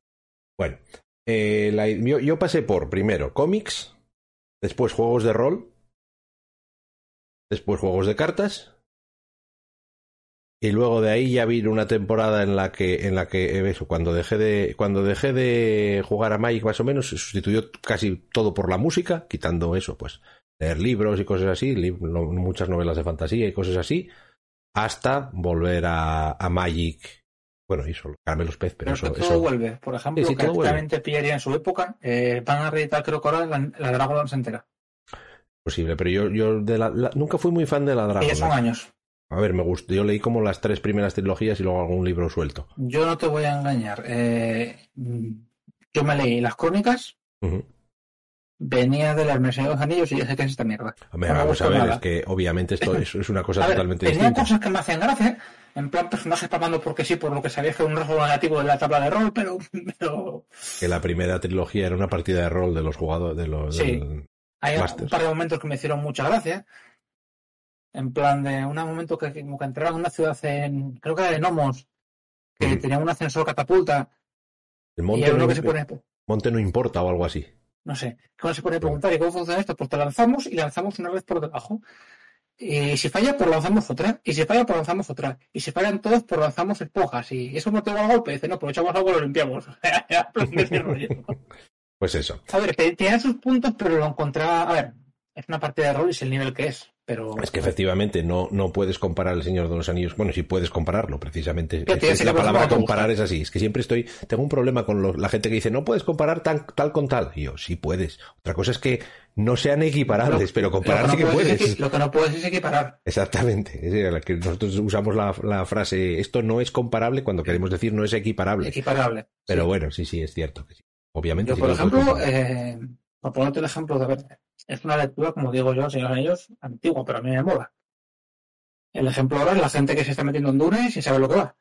Bueno, eh, la- yo, yo pasé por primero cómics, después juegos de rol, después juegos de cartas, y luego de ahí ya vino una temporada en la que, en la que eh, eso, cuando dejé de, cuando dejé de jugar a Magic más o menos, se sustituyó casi todo por la música, quitando eso, pues, leer libros y cosas así, muchas novelas de fantasía y cosas así, hasta volver a, a Magic. Bueno, y eso, caramelos pez, pero Pero es eso, todo eso- vuelve. Por ejemplo, Sí, sí, que pillaría en su época, eh, van a reeditar creo que ahora la, la Dragonlance entera. posible, pero yo, yo de la, la- nunca fui muy fan de la ya son Dragon. años. A ver, me gustó. Yo leí como las tres primeras trilogías y luego algún libro suelto. Yo no te voy a engañar. eh, yo me leí las crónicas, venía de las Mercenarios de los Anillos y ya sé que es esta mierda. Hombre, No vamos a ver, nada. es que obviamente esto es, es una cosa A ver, totalmente tenía distinta. cosas que me hacían gracia, en plan personajes palmando porque sí, por lo que sabía que era un rasgo negativo de la tabla de rol, pero, pero Que la primera trilogía era una partida de rol de los jugadores, de los, Sí. del- hay Masters. un par de momentos que me hicieron mucha gracia. En plan de un momento que como que entraban en una ciudad en, creo que era de Nomos, que Ujú. tenía un ascensor catapulta, el y monte, uno no, que se pone, monte no importa o algo así. no sé, que uno se pone a preguntar, ¿y cómo funciona esto? Pues te lanzamos y lanzamos una red por debajo. Y si falla, pues lanzamos otra. Y si falla, pues lanzamos otra. Y si fallan todos, pues lanzamos esponjas. Y eso no te va a golpe. Dice, no, pues echamos algo y lo limpiamos. Pues eso. A ver, te- tenía sus puntos, pero lo encontraba. A ver, es una partida de rol y es el nivel que es. Pero... Es que efectivamente no, no puedes comparar El Señor de los Anillos. Bueno, sí puedes compararlo, precisamente. Tienes Es- la palabra comparar, es así. Es que siempre estoy... Tengo un problema con lo- la gente que dice, no puedes comparar tan- tal con tal. Y yo, sí puedes. Otra cosa es que no sean equiparables, pero comparar sí que, puedes es lo que no puedes es equiparar. Exactamente. Es que nosotros usamos la, la frase, esto no es comparable cuando queremos decir no es equiparable. Equiparable. Pero Sí. bueno, sí, sí, es cierto. Obviamente Yo, sí por ejemplo, eh, por ponerte el ejemplo de ver, es una lectura, como digo yo, Señor Anillos, antigua, pero a mí me mola. El ejemplo ahora es la gente que se está metiendo en Dune sin saber lo que va,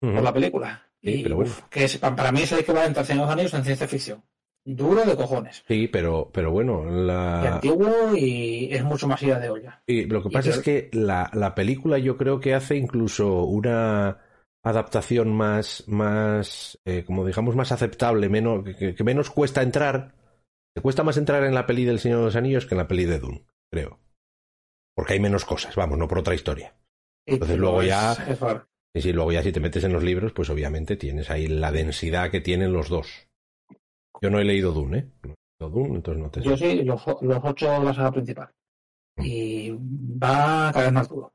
por la película. Sí, y pero bueno. uf, que es, para mí es el equivalente al Señor de los Anillos en ciencia ficción. Duro de cojones. Sí, pero, pero bueno, Y la... antiguo y es mucho más ida de olla. Y lo que Y pasa es que la, la película yo creo que hace incluso una adaptación más, más eh, como digamos, más aceptable, menos, que, que menos cuesta entrar. Te cuesta más entrar en la peli del Señor de los Anillos que en la peli de Dune, creo. Porque hay menos cosas, vamos, no por otra historia. Entonces luego ya-. Y si luego ya si te metes en los libros, pues obviamente tienes ahí la densidad que tienen los dos. Yo no he leído Dune, ¿eh? No he leído Dune, entonces no te. Yo sí, los, los ocho la saga principal. Y va cada vez más duro.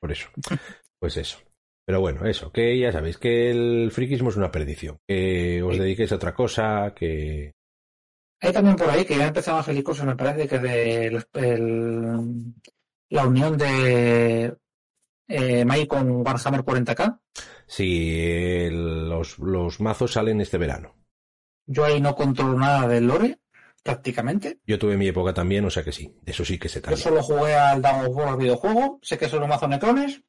Por eso. Pues eso. Pero bueno, eso, que ya sabéis que el friquismo es una perdición. Que os Sí. dediquéis a otra cosa, que... Hay también por ahí que ya empezaban a cosas, me parece que de el- la unión de eh, Magic con Warhammer 40k. Si el- los, los mazos salen este verano. Yo ahí no controlo nada del lore, prácticamente. Yo tuve mi época también, o sea que sí. De eso sí que sé Yo también. solo jugué al Dawn of War videojuego, sé que son los mazos necrones.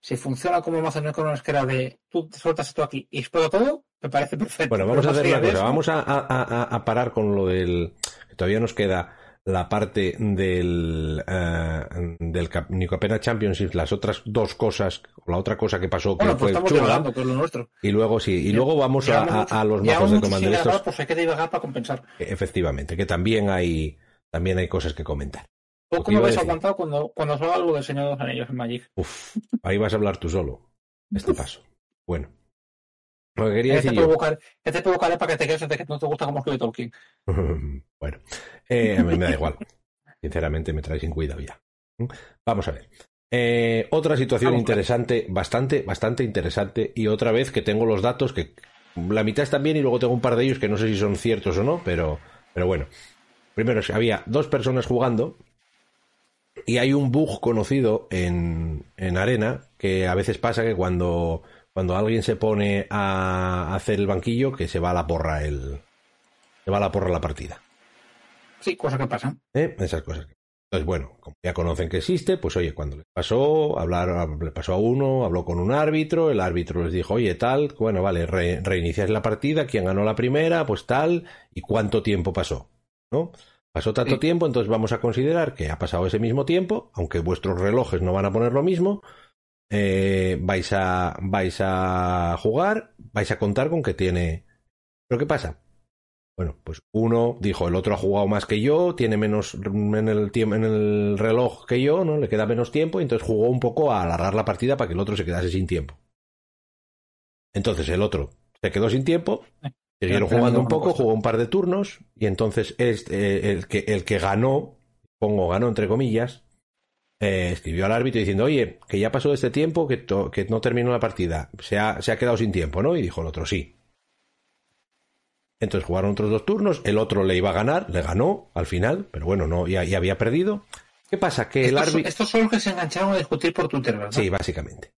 Si funciona como mazos necrones que era de tú sueltas esto aquí y explota todo, me parece perfecto. Bueno, vamos a hacer una cosa. Vamos a, a- a- a parar con lo del... que Todavía nos queda la parte del, eh, del Cap- Nicopena Championship, las otras dos cosas, la otra cosa que pasó que Bueno, pues fue nuestro. y luego sí, y Ya- luego vamos a, mucho- a los mazos de estos, Pues hay que para compensar. efectivamente, que también hay, también hay cosas que comentar. Lo Poco que me iba a vais a decir. aguantar cuando, cuando salga algo del Señor de los Anillos en Magic. Uf, ahí vas a hablar tú solo, este paso. Bueno, lo que quería ¿Qué te, decir provocar, ¿Qué te provocaré para que te quedes de que no te gusta cómo escribe Tolkien? bueno, eh, a mí me da igual. Sinceramente me trae sin cuidado ya. Vamos a ver. Eh, otra situación Vamos interesante, bastante, bastante interesante, y otra vez que tengo los datos que la mitad están bien y luego tengo un par de ellos que no sé si son ciertos o no, pero, pero bueno. Primero, había dos personas jugando y hay un bug conocido en, en Arena que a veces pasa que cuando, cuando alguien se pone a hacer el banquillo, que se va a la porra el, se va a la porra la partida. Sí, cosa que pasa. ¿eh? Esas cosas. Entonces, bueno, como ya conocen que existe, pues oye, cuando les pasó, hablar, le pasó a uno, habló con un árbitro, el árbitro les dijo, oye, tal, bueno, vale, re- reiniciáis la partida, quién ganó la primera, pues tal, y cuánto tiempo pasó, ¿no? Pasó tanto Sí. tiempo, entonces vamos a considerar que ha pasado ese mismo tiempo, aunque vuestros relojes no van a poner lo mismo, eh, vais a vais a jugar, vais a contar con que tiene. ¿Pero qué pasa? Bueno, pues uno dijo, el otro ha jugado más que yo, tiene menos en el tiempo, en el reloj que yo, ¿no? Le queda menos tiempo, y entonces jugó un poco a alargar la partida para que el otro se quedase sin tiempo. Entonces el otro se quedó sin tiempo, siguieron jugando un poco, jugó un par de turnos, y entonces este, el, que, el que ganó, pongo ganó entre comillas, eh, escribió al árbitro diciendo, oye, que ya pasó este tiempo, que, que no terminó la partida, se ha, se ha quedado sin tiempo, ¿no? Y dijo el otro, sí. Entonces jugaron otros dos turnos, el otro le iba a ganar, le ganó al final, pero bueno, no, ya, ya había perdido. ¿Qué pasa? Que el árbitro... estos son los que se engancharon a discutir por Twitter, ¿verdad? Sí, básicamente.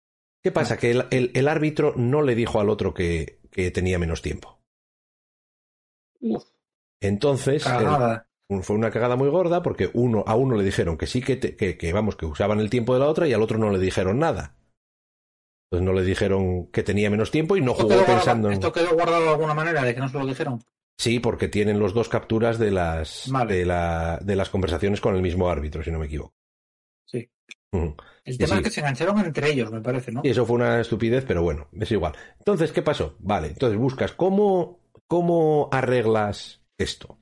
¿Qué pasa? Que el, el- el árbitro no le dijo al otro que, que tenía menos tiempo. Uf, Entonces, el-. Fue una cagada muy gorda porque uno, a uno le dijeron que sí que, te- que, que, vamos, que usaban el tiempo de la otra y al otro no le dijeron nada. Entonces no le dijeron que tenía menos tiempo y no ¿Esto jugó pensando en... ¿Esto quedó guardado de alguna manera de que no se lo dijeron? Sí, porque tienen los dos capturas de las, Vale. de, la, de las conversaciones con el mismo árbitro, si no me equivoco. Sí. El tema sí. es que se engancharon entre ellos, me parece, ¿no? Y eso fue una estupidez, pero bueno, es igual. Entonces, ¿qué pasó? Vale, entonces buscas cómo, cómo arreglas esto.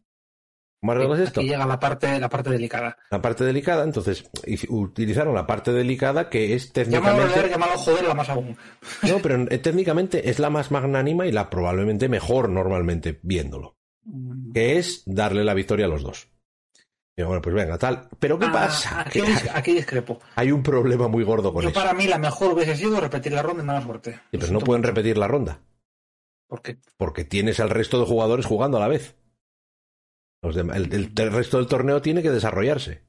¿Cómo arreglas esto? Aquí llega la parte, la parte delicada. La parte delicada, entonces utilizaron la parte delicada que es Llámalo leer, técnicamente... llámalo joder, la más aún. No, pero eh, técnicamente es la más magnánima y la probablemente mejor normalmente viéndolo. Mm, Que es darle la victoria a los dos. Y bueno, pues venga, tal. Pero ¿qué Ah, pasa? Aquí, discrepo. hay un problema muy gordo con Yo eso. para mí la mejor hubiese sido repetir la ronda y mala suerte. Sí, pero no pueden repetir la ronda. Porque Porque tienes al resto de jugadores jugando a la vez. Los el, el- el resto del torneo tiene que desarrollarse.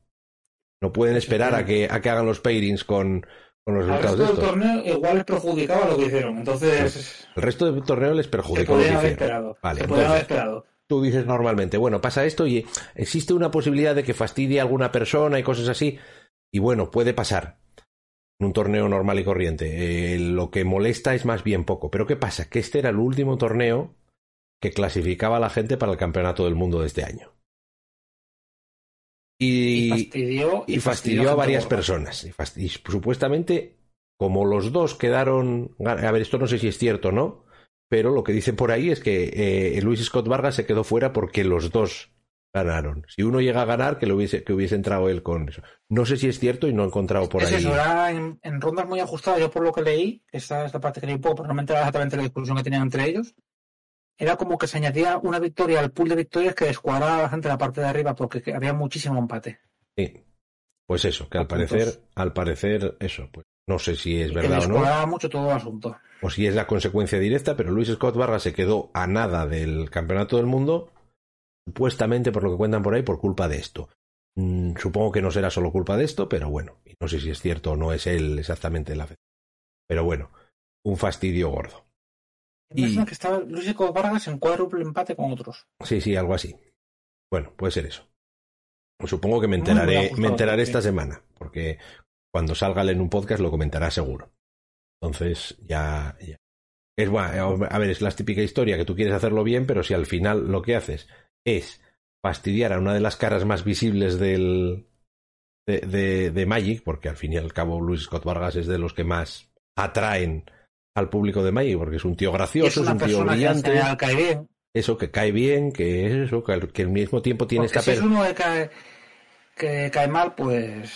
No pueden esperar a que, a que hagan los pairings con, con los resultados resto de del estos. torneo igual les perjudicaba lo que hicieron. Entonces, El resto del torneo les se perjudica lo que haber hicieron. Vale, haber esperado. Tú dices normalmente, bueno, pasa esto y existe una posibilidad de que fastidie a alguna persona y cosas así. Y bueno, puede pasar en un torneo normal y corriente. Eh, lo que molesta es más bien poco. Pero ¿qué pasa? Que este era el último torneo que clasificaba a la gente para el campeonato del mundo de este año. Y, Y, fastidió, y fastidió a varias personas. Y, supuestamente, como los dos quedaron. A ver, esto no sé si es cierto o no, pero lo que dicen por ahí es que eh, Luis Scott Vargas se quedó fuera porque los dos ganaron. Si uno llega a ganar, que, lo hubiese, que hubiese entrado él con eso. No sé si es cierto y no he encontrado por es ahí. eso, era en, en rondas muy ajustadas. Yo por lo que leí, esta, esta parte que leí poco, pero no me enteraba exactamente la discusión que tenían entre ellos. Era como que se añadía una victoria al pool de victorias que descuadraba bastante la parte de arriba porque que había muchísimo empate. Sí. Pues eso, que al puntos. parecer, al parecer, eso, pues no sé si es verdad o no. descuadraba mucho todo el asunto. o si es la consecuencia directa, pero Luis Scott Vargas se quedó a nada del campeonato del mundo, supuestamente por lo que cuentan por ahí, por culpa de esto. Mm, supongo que no será solo culpa de esto, pero bueno, y no sé si es cierto o no es él exactamente la afección. Pero bueno, un fastidio gordo. Y- imagino que estaba Luis Eco Vargas en cuádruple empate con otros. Sí, sí, algo así. Bueno, puede ser eso. Pues supongo que me enteraré, ajustado, me enteraré sí. esta semana, porque cuando salga en un podcast lo comentará seguro. Entonces, ya, ya. Es bueno, a ver, es la típica historia que tú quieres hacerlo bien, pero si al final lo que haces es fastidiar a una de las caras más visibles del de, de, de Magic, porque al fin y al cabo Luis Scott Vargas es de los que más atraen al público de Magic, porque es un tío es gracioso, es, un tío que brillante general cae bien. eso que cae bien, que es eso, que al, que al mismo tiempo tiene Porque esta si es uno que cae, que cae mal, pues...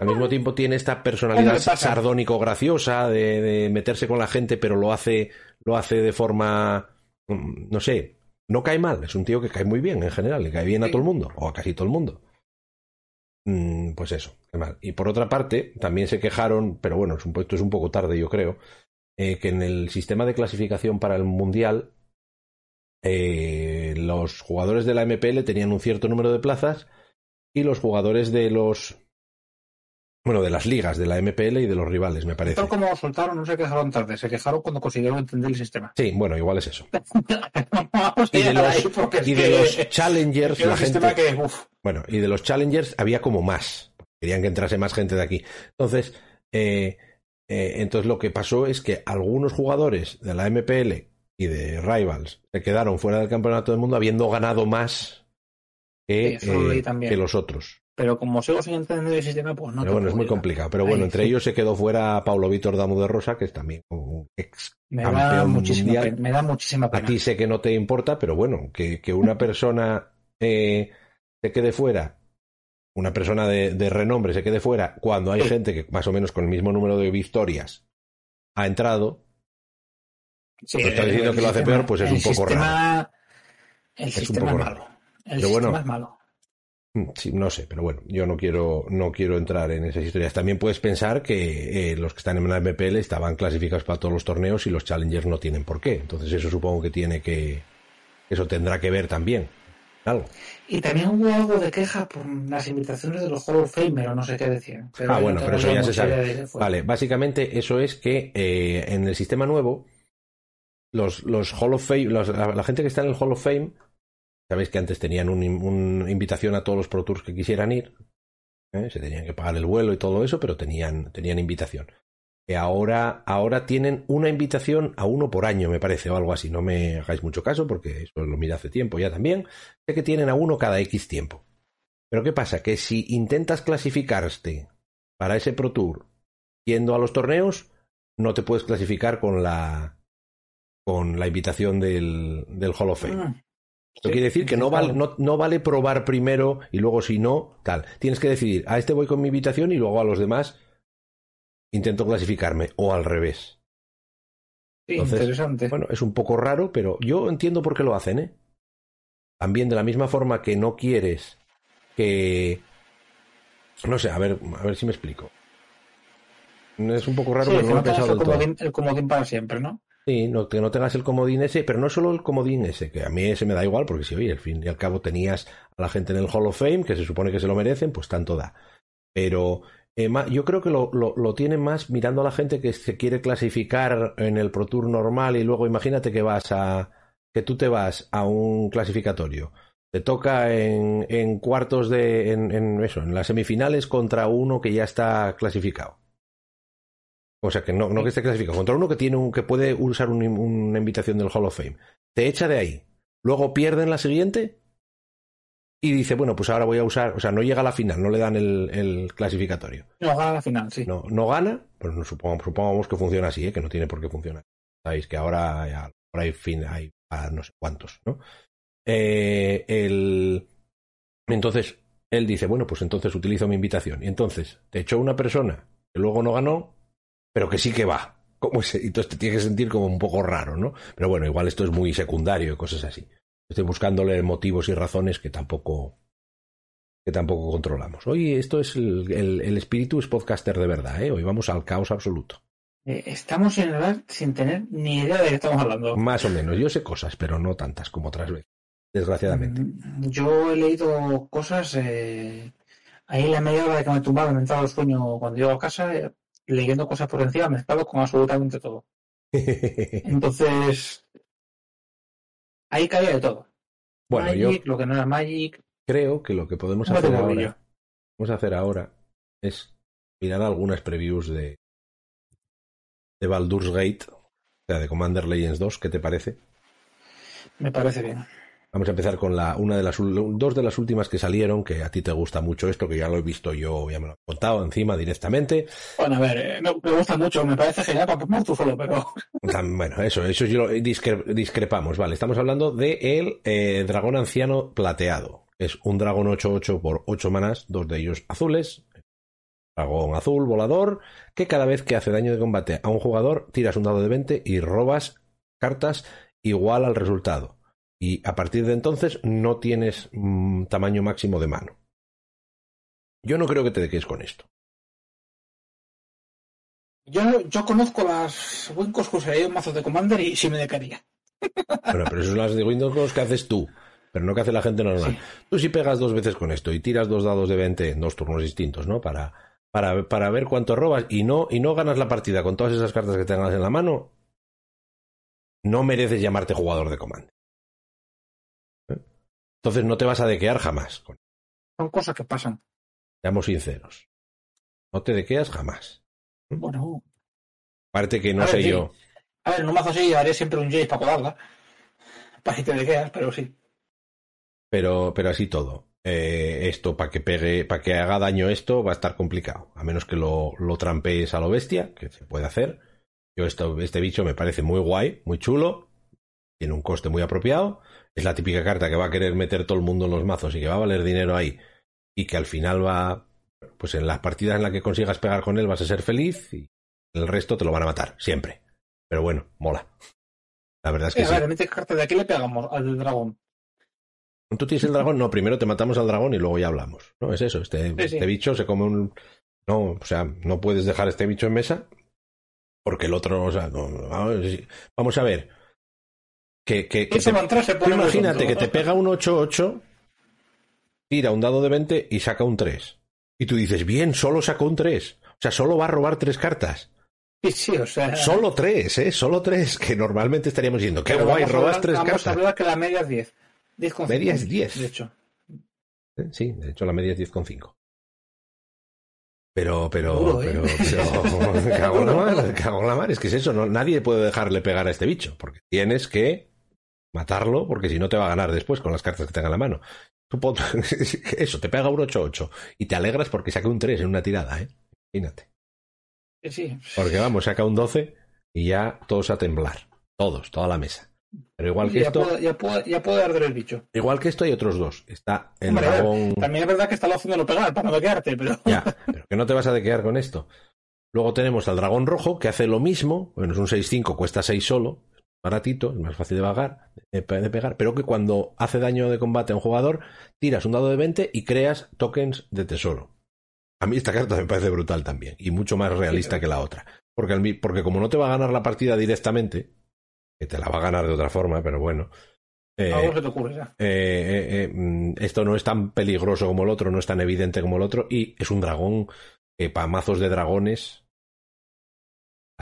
Al mismo tiempo tiene esta Es personalidad sardónico graciosa de, de meterse con la gente, pero lo hace lo hace de forma mm, no sé, no cae mal, es un tío que cae muy bien en general, le cae bien a todo el mundo o a casi todo el mundo. Mm, pues eso, qué mal. Y por otra parte, también se quejaron, pero bueno, es un, esto es un poco tarde, yo creo, eh, que en el sistema de clasificación para el mundial eh, los jugadores de la MPL tenían un cierto número de plazas y los jugadores de los bueno de las ligas de la MPL y de los rivales me parece. Tal como soltaron, no se quejaron tarde, se quejaron cuando consiguieron entender el sistema. sí bueno igual es eso. Y de los, y de challengers la gente que, bueno y de los challengers había como más querían que entrase más gente de aquí. Entonces eh, eh, entonces lo que pasó es que algunos jugadores de la MPL y de Rivals se quedaron fuera del campeonato del mundo habiendo ganado más que, Sí, eh, que los otros pero como sigo sin entender el sistema, pues no pero bueno es muy complicado pero Ahí, bueno entre sí. ellos se quedó fuera Paulo Víctor Damo de Rosa que es también un ex Me da campeón muchísima mundial. pena. Me da muchísima A pena. ti sé que no te importa, pero bueno, que, que una persona eh, se quede fuera, una persona de, de renombre se quede fuera, cuando hay gente que más o menos con el mismo número de victorias ha entrado, Sí, Pero está el- diciendo el que lo hace peor, pues es el un poco sistema- El Es un sistema poco es raro. malo. El Pero bueno, sistema es malo. Mm, sí, no sé, pero bueno, yo no quiero, no quiero entrar en esas historias. También puedes pensar que eh, los que están en la MPL estaban clasificados para todos los torneos y los challengers no tienen por qué. Entonces eso supongo que tiene que, eso tendrá que ver también. Algo. Y también hubo algo de queja por las invitaciones de los Hall of Famer o no sé qué decían. Ah, bueno, no pero eso ya se sabe. Vale, básicamente eso es que eh, en el sistema nuevo, los, los Hall of Fame, los- la, la gente que está en el Hall of Fame, sabéis que antes tenían una un invitación a todos los Pro Tours que quisieran ir, ¿eh? se tenían que pagar el vuelo y todo eso, pero tenían, tenían invitación. Ahora, ahora tienen una invitación a uno por año, me parece, o algo así. No me hagáis mucho caso, porque eso lo miré hace tiempo ya también. Sé que tienen a uno cada X tiempo. Pero ¿qué pasa? Que si intentas clasificarte para ese Pro Tour yendo a los torneos, no te puedes clasificar con la con la invitación del, del Hall of Fame. Mm, Esto sí, quiere decir que no vale, no, no vale probar primero y luego si no, tal. Tienes que decidir, a este voy con mi invitación y luego a los demás intento clasificarme, o al revés. Sí, Entonces, interesante. Bueno, es un poco raro, pero yo entiendo por qué lo hacen, ¿eh? También de la misma forma que no quieres que... No sé, a ver, a ver si me explico. Es un poco raro, Sí, pero que no lo he pensado el del todo. comodín, el comodín para siempre, ¿no? Sí, no, que no tengas el comodín ese, pero no solo el comodín ese, que a mí ese me da igual, porque si, oye, al fin y al cabo tenías a la gente en el Hall of Fame, que se supone que se lo merecen, pues tanto da. Pero eh, yo creo que lo, lo, más mirando a la gente que se quiere clasificar en el Pro Tour normal y luego imagínate que vas a. que tú te vas a un clasificatorio. Te toca en, en cuartos de. En, en eso, en las semifinales contra uno que ya está clasificado. O sea, que no, no que esté clasificado, contra uno que tiene un, que puede usar un- una invitación del Hall of Fame. Te echa de ahí. Luego pierde en la siguiente y dice, bueno, pues ahora voy a usar, o sea, no llega a la final, no le dan el, el clasificatorio. No, gana la final, sí. No, no gana, pues no, supongamos, supongamos que funciona así, ¿eh? que no tiene por qué funcionar. Sabéis que ahora, ya- ahora hay fin, hay a no sé cuántos, ¿no? Eh, el... Entonces, él dice, bueno, pues entonces utilizo mi invitación. Y entonces, te echó una persona que luego no ganó, pero que sí que va. ¿Cómo es? Y entonces te tienes que sentir como un poco raro, ¿no? Pero bueno, igual esto es muy secundario y cosas así. Estoy buscándole motivos y razones que tampoco que tampoco controlamos. Hoy esto es el, el- el espíritu es podcaster de verdad, ¿eh? Hoy vamos al caos absoluto. Eh, estamos en hablar sin tener ni idea de qué estamos hablando. Más o menos. Yo sé cosas, pero no tantas como otras veces. Desgraciadamente. Mm, Yo he leído cosas eh, ahí la media hora de que me tumbaba, me entraba el sueño cuando llego a casa, eh, leyendo cosas por encima, mezclado con absolutamente todo. Entonces, ahí caía de todo. bueno, yo lo que no era Magic, creo que lo que podemos hacer ahora, vamos a hacer ahora es mirar algunas previews de de Baldur's Gate, o sea, de Commander Legends 2, ¿qué te parece? Me parece bien. Vamos a empezar con la una de las dos de las últimas que salieron, que a ti te gusta mucho esto, que ya lo he visto yo, ya me lo he contado encima directamente. Bueno, a ver, eh, me, me gusta mucho, me parece genial para poner tú solo, pero Bueno, eso, eso yo lo- discre- discrepamos. Vale, estamos hablando de el eh, dragón anciano plateado. Es un dragón 8-8 por 8 manas, dos de ellos azules. Dragón azul, volador, que cada vez que hace daño de combate a un jugador, tiras un dado de 20 y robas cartas igual al resultado. Y a partir de entonces no tienes mm, tamaño máximo de mano. Yo no creo que te dejes con esto. yo, yo conozco las Wincos que usaría un mazo de Commander y sí me decaría. Bueno, pero eso son las de Windows que haces tú, pero no que hace la gente normal. Sí. Tú si pegas dos veces con esto y tiras dos dados de 20 en dos turnos distintos, ¿no? Para, para, para ver cuánto robas y no, y no ganas la partida con todas esas cartas que tengas en la mano, no mereces llamarte jugador de comando. Entonces no te vas a dequear jamás. Son cosas que pasan. Seamos sinceros. No te dequeas jamás. Bueno, Aparte que no ver, sé sí. yo. a ver, en un mazo así llevaría siempre un Jace para codarla. Para que te dequeas, pero sí. pero, pero así todo. Eh, esto para que pegue, para que haga daño esto va a estar complicado. A menos que lo, lo trampees a lo bestia, que se puede hacer. Yo esto, este bicho me parece muy guay, muy chulo. Tiene un coste muy apropiado. Es la típica carta que va a querer meter todo el mundo en los mazos y que va a valer dinero ahí. Y que al final va, pues en las partidas en las que consigas pegar con él vas a ser feliz y el resto te lo van a matar, siempre. Pero bueno, mola. La verdad es que Eh, a sí. ver, mete carta de aquí le pegamos al dragón. ¿Tú tienes el dragón? No, primero te matamos al dragón y luego ya hablamos. No, es eso. Este, Sí, sí. este bicho se come un. No, o sea, no puedes dejar este bicho en mesa porque el otro. O sea, no, vamos a ver. Que, que, que te- tú imagínate que te pega un 8-8, tira un dado de 20 y saca un 3. Y tú dices, bien, solo sacó un 3. O sea, solo va a robar tres cartas. Sí, sí, o sea. Solo tres, ¿eh? Solo tres. Que normalmente estaríamos diciendo, qué guay, vamos robas hablar- tres Vamos cartas. a hablar que la media es 10. 10 con Media es 10. De hecho. ¿Eh? Sí, de hecho la media es 10,5. Pero, pero, Duro, ¿eh? pero, pero, cago en la mar, cago en la mar. Es que es eso, no, nadie puede dejarle pegar a este bicho, porque tienes que matarlo, porque si no te va a ganar después con las cartas que tenga en la mano. Eso, te pega un 8-8 y te alegras porque saca un 3 en una tirada, ¿eh? Imagínate. Sí. Porque vamos, saca un 12 y ya todos a temblar. Todos, toda la mesa. Pero igual que ya, esto, puede, ya, puede, ya arder el bicho. igual que esto hay otros dos. Está el Hombre, dragón. También es verdad que está la opción de no pegar para no quedarte, pero. Ya, pero que no te vas a dequear con esto. Luego tenemos al dragón rojo que hace lo mismo. Bueno, es un 6-5, cuesta 6 solo. Baratito, es más fácil de, vagar, de, de pegar, pero que cuando hace daño de combate a un jugador, tiras un dado de 20 y creas tokens de tesoro. A mí esta carta me parece brutal también y mucho más realista que la otra. Porque, porque como no te va a ganar la partida directamente, que te la va a ganar de otra forma, pero bueno. eh, Algo se te ocurre ya. eh, eh, eh, mm, esto no es tan peligroso como el otro, no es tan evidente como el otro, y es un dragón que para mazos de dragones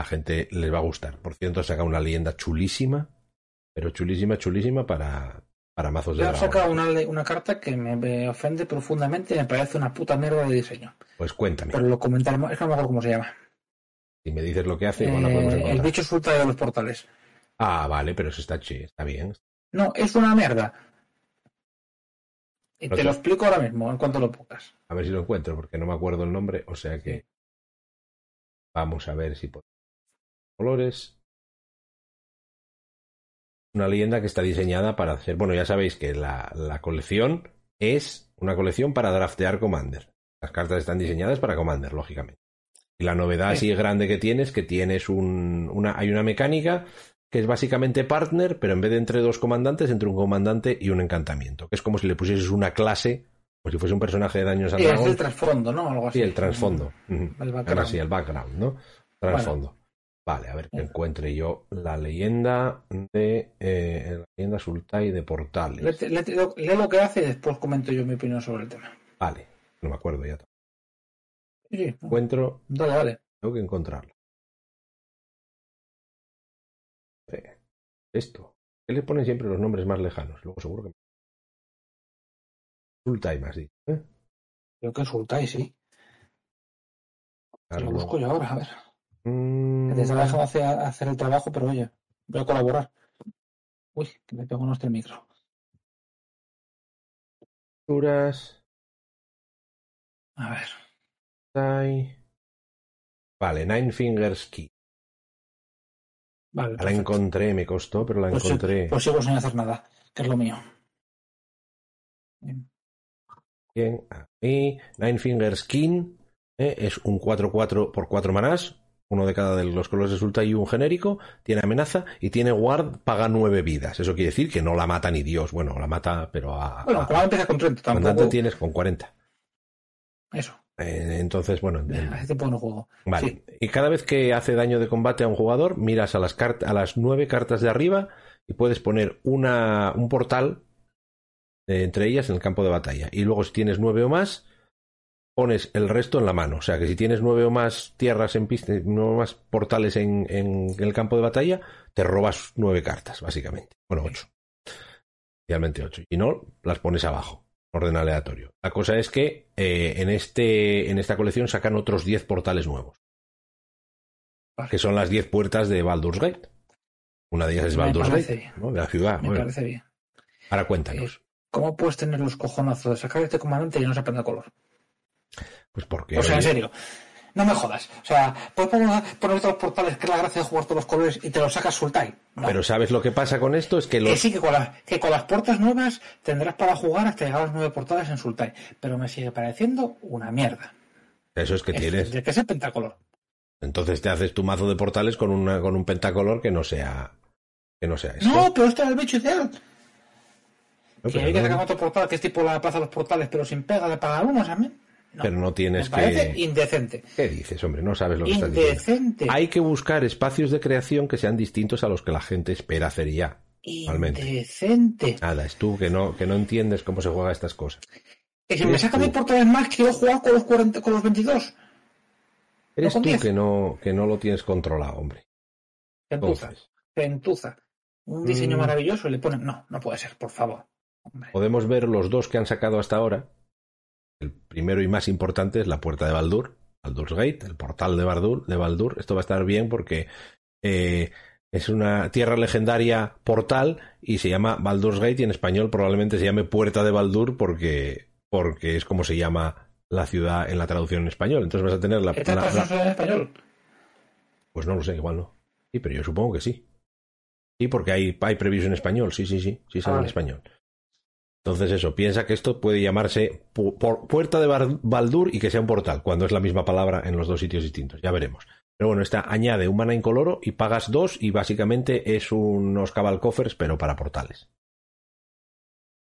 la gente les va a gustar. Por cierto, saca una leyenda chulísima, pero chulísima, chulísima para, para mazos de sacado una, una carta que me, me ofende profundamente y me parece una puta mierda de diseño. Pues cuéntame, Pero lo comentaremos, es que no me acuerdo cómo se llama. si me dices lo que hace, podemos Eh, el bicho suelta de los portales. Ah, vale, pero eso está, chi- está bien. No, es una mierda. Y No te te- lo explico ahora mismo, en cuanto lo pongas. A ver si lo encuentro, porque no me acuerdo el nombre, o sea que vamos a ver si por colores. Una leyenda que está diseñada para hacer. Bueno, ya sabéis que la, la colección es una colección para draftear Commander. Las cartas están diseñadas para Commander, lógicamente. Y la novedad Sí. así grande que tienes que tienes un, una, hay una mecánica que es básicamente partner, pero en vez de entre dos comandantes, entre un comandante y un encantamiento. Que es como si le pusieses una clase, como si fuese un personaje de daños al Y es el trasfondo, ¿no? Algo así. Sí, el trasfondo. Ujú. El background. Ahora sí, el background, ¿no? Trasfondo. Vale, a ver que encuentre yo la leyenda de eh, la leyenda Sultai de Portales. Lee lo que hace y después comento yo mi opinión sobre el tema. Vale, no me acuerdo ya. Sí, sí. Encuentro, Dale, dale. tengo que encontrarlo. Eh, Esto. ¿Qué le ponen siempre los nombres más lejanos? Luego seguro que. Sultai más dicho. ¿eh? Creo que Sultai, sí. Lo busco yo ahora, a ver. Mm, Que te estaba dejando hacer, hacer el trabajo, pero oye, voy a colaborar. Uy, que me pego en este micro. Aventuras, A ver. Vale, Nine Fingers Key. Vale. La perfecto. encontré, me costó, pero la Pues, encontré. pues sigo sin hacer nada, que es lo mío. Bien. Bien, ahí. Nine Fingers King ¿eh? es un 4-4 por 4 manás, uno de cada de los colores de Sultai y un genérico. Tiene amenaza y tiene guard, paga 9 vidas. Eso quiere decir que no la mata ni Dios. Bueno, la mata, pero a. Bueno, a- empieza con 30, comandante tampoco. tienes con 40. Eso. Eh, entonces, bueno, que no juego. Vale. Sí. Y cada vez que hace daño de combate a un jugador, miras a las, cart- a las nueve cartas de arriba y puedes poner una, un portal eh, entre ellas en el campo de batalla. Y luego, si tienes nueve o más, pones el resto en la mano. O sea que si tienes nueve o más tierras en pista, nueve o más portales en, en el campo de batalla, te robas nueve cartas, básicamente. Bueno, ocho. Realmente ocho. Y no, las pones abajo. Orden aleatorio. La cosa es que eh, en, este, en esta colección sacan otros 10 portales nuevos. Vale. Que son las 10 puertas de Baldur's Gate. Una de ellas es Baldur's Gate. ¿no? de la ciudad. Me Bueno, parece bien. ahora cuéntanos. ¿Cómo puedes tener los cojonazos de sacar este comandante y no se prenda color? Pues porque. O sea, en serio. No me jodas. O sea, puedes poner, poner todos los portales, que es la gracia de jugar todos los colores, y te los sacas Sultai. No. Pero ¿sabes lo que pasa con esto? Es que Que los. sí, que con, las, que con las puertas nuevas tendrás para jugar hasta llegar a los nueve portales en Sultai. Pero me sigue pareciendo una mierda. Eso es que Es- tienes. De que sea pentacolor. Entonces te haces tu mazo de portales con, una, con un pentacolor que no sea. Que no sea esto. No, pero este era el bicho ideal. No, que hay que sacar otro portal que es tipo la plaza de los portales, pero sin pega de pagar uno también. No, pero no me tienes parece que. indecente. ¿Qué dices, hombre? No sabes lo que estás diciendo. Hay que buscar espacios de creación que sean distintos a los que la gente espera hacer ya. Indecente. Nada, es tú que no, que no entiendes cómo se juega estas cosas. Que si me tú. dos portales más, quiero jugar con los, 40, con los 22. Eres tú que no, que no lo tienes controlado, hombre. Gentuza. Entonces, Gentuza. Un diseño Mm. maravilloso y le ponen. No, no puede ser, por favor. Hombre. podemos ver los dos que han sacado hasta ahora. El primero y más importante es la puerta de Baldur, Baldur's Gate, el portal de Baldur. De Baldur. Esto va a estar bien porque eh, es una tierra legendaria portal y se llama Baldur's Gate y en español probablemente se llame Puerta de Baldur porque, porque es como se llama la ciudad en la traducción en español. Entonces vas a tener la, ¿Estas la- la- en español? Pues no lo sé, igual no. Sí, pero yo supongo que sí. Sí, porque hay, hay previews en español. Sí, sí, sí. Sí, sale en Vale. español. Entonces, eso, piensa que esto puede llamarse pu- por- Puerta de Baldur y que sea un portal, cuando es la misma palabra en los dos sitios distintos. Ya veremos. Pero bueno, esta añade un mana incoloro y pagas dos y básicamente es unos cabal coffers, pero para portales.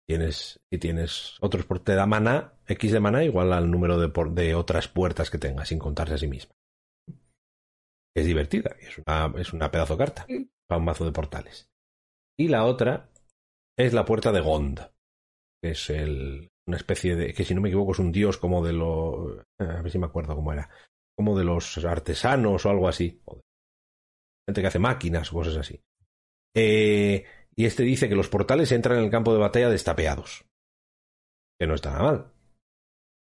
Tienes, y tienes otros, te da mana, X de mana igual al número de, de otras puertas que tengas, sin contarse a sí misma. Es divertida, es una, es una pedazo de carta para un mazo de portales. Y la otra es la puerta de Gond, que es el, una especie de, que si no me equivoco es un dios como de los, a ver si me acuerdo cómo era, como de los artesanos o algo así. Gente que hace máquinas o cosas así. Eh, y este dice que los portales entran en el campo de batalla destapeados. Que no está nada mal.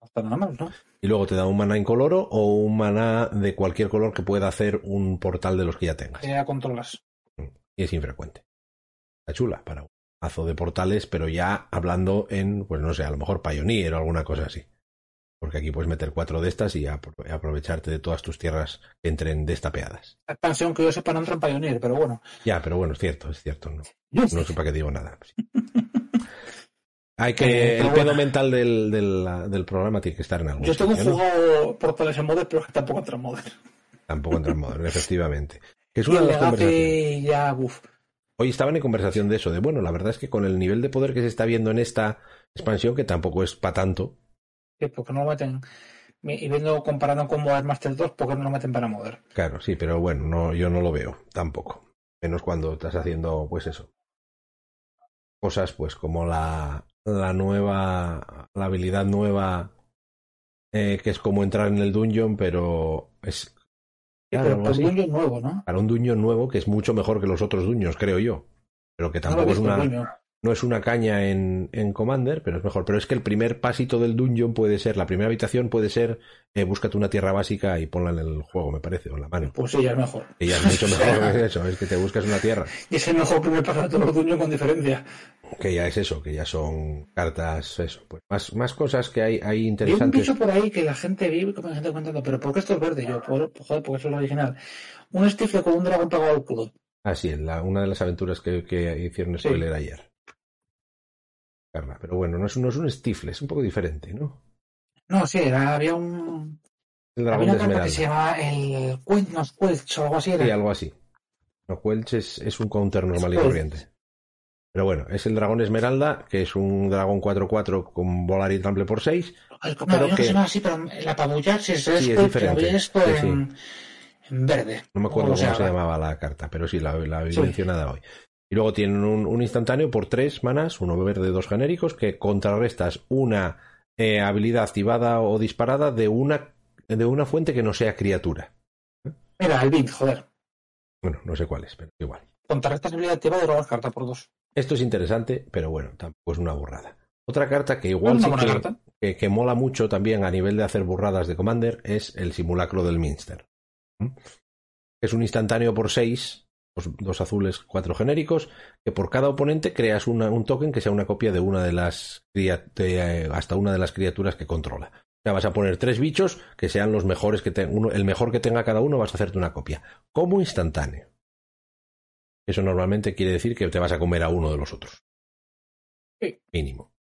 No está nada mal, ¿no? Y luego te da un mana incoloro o un mana de cualquier color que pueda hacer un portal de los que ya tengas. Que ya controlas. Y es infrecuente. Está chula para mazo de portales, pero ya hablando en, pues no sé, a lo mejor Pioneer o alguna cosa así. Porque aquí puedes meter cuatro de estas y aprovecharte de todas tus tierras que entren destapeadas. La expansión que yo sepa no entra en Pioneer, pero bueno. Ya, pero bueno, es cierto, es cierto. No, no sé para qué digo nada. Hay que, el pedo mental del, del, del, programa tiene que estar en algo. Yo tengo jugado ¿no? portales en Modern, pero es que tampoco entra en Modern. Tampoco entra en Modern, efectivamente. Que es una y de las ya, uf. Hoy estaban en conversación de eso, de bueno, la verdad es que con el nivel de poder que se está viendo en esta expansión, que tampoco es para tanto. Sí, porque no lo meten. Y viendo comparando con Modern Master 2, ¿por qué no lo meten para Modern? Claro, sí, pero bueno, no, yo no lo veo tampoco. Menos cuando estás haciendo, pues eso. Cosas, pues como la, la nueva, la habilidad nueva, eh, que es como entrar en el dungeon, pero es Claro, pero un dungeon nuevo, ¿no? Para un dungeon nuevo que es mucho mejor que los otros dungeons, creo yo. Pero que tampoco no es una. No es una caña en, en, Commander, pero es mejor. Pero es que el primer pasito del dungeon puede ser, la primera habitación puede ser, eh, búscate una tierra básica y ponla en el juego, me parece, o en la mano. Pues sí, ya es mejor. Y ya es mucho mejor que eso, es que te buscas una tierra. Y es el mejor primer paso de todos los dungeons con diferencia. Que ya es eso, que ya son cartas, eso. Pues más, más cosas que hay, hay Hay un interesantes. bicho por ahí que la gente vive, como la gente comentando, pero ¿por qué esto es verde? Yo, por, joder, porque eso es lo original. Un estifle con un dragón pegado al culo. Ah, sí, en la, una de las aventuras que, que hicieron spoiler Sí. ayer. Carla, pero bueno, no es, no es un stifle, es un poco diferente, ¿no? No, sí, era, había un. El Había dragón una carta que se llamaba el no, Quelch o algo así. Era. Sí, algo así. No, Quelch es, es un counter normal y corriente. Pero bueno, es el dragón esmeralda, que es un dragón 4-4 con volar y trample por 6. El, no, pero había que se llamaba así, pero el apabullar, si es, Sí, es Quelch, diferente. había esto Sí, en, en verde. No me acuerdo ¿Cómo cómo se llama? llamaba la carta, pero sí, la, la Sí. mencionada hoy. Y luego tienen un, un instantáneo por tres manas, uno verde, dos genéricos, que contrarrestas una eh, habilidad activada o disparada de una, de una fuente que no sea criatura. Mira, el Bint, joder. Bueno, no sé cuál es, pero igual. Contrarrestas habilidad activa de robar carta por dos. Esto es interesante, pero bueno, tampoco es una burrada. Otra carta que igual sí carta. que, que mola mucho también a nivel de hacer burradas de Commander es el simulacro del Minster. ¿Mm? Es un instantáneo por 6, dos, dos azules, cuatro genéricos, que por cada oponente creas una- un token que sea una copia de una de las de, eh, hasta una de las criaturas que controla. O sea, vas a poner tres bichos que sean los mejores que te- uno, el mejor que tenga cada uno, vas a hacerte una copia. Como instantáneo. Eso normalmente quiere decir que te vas a comer a uno de los otros. Sí. Mínimo.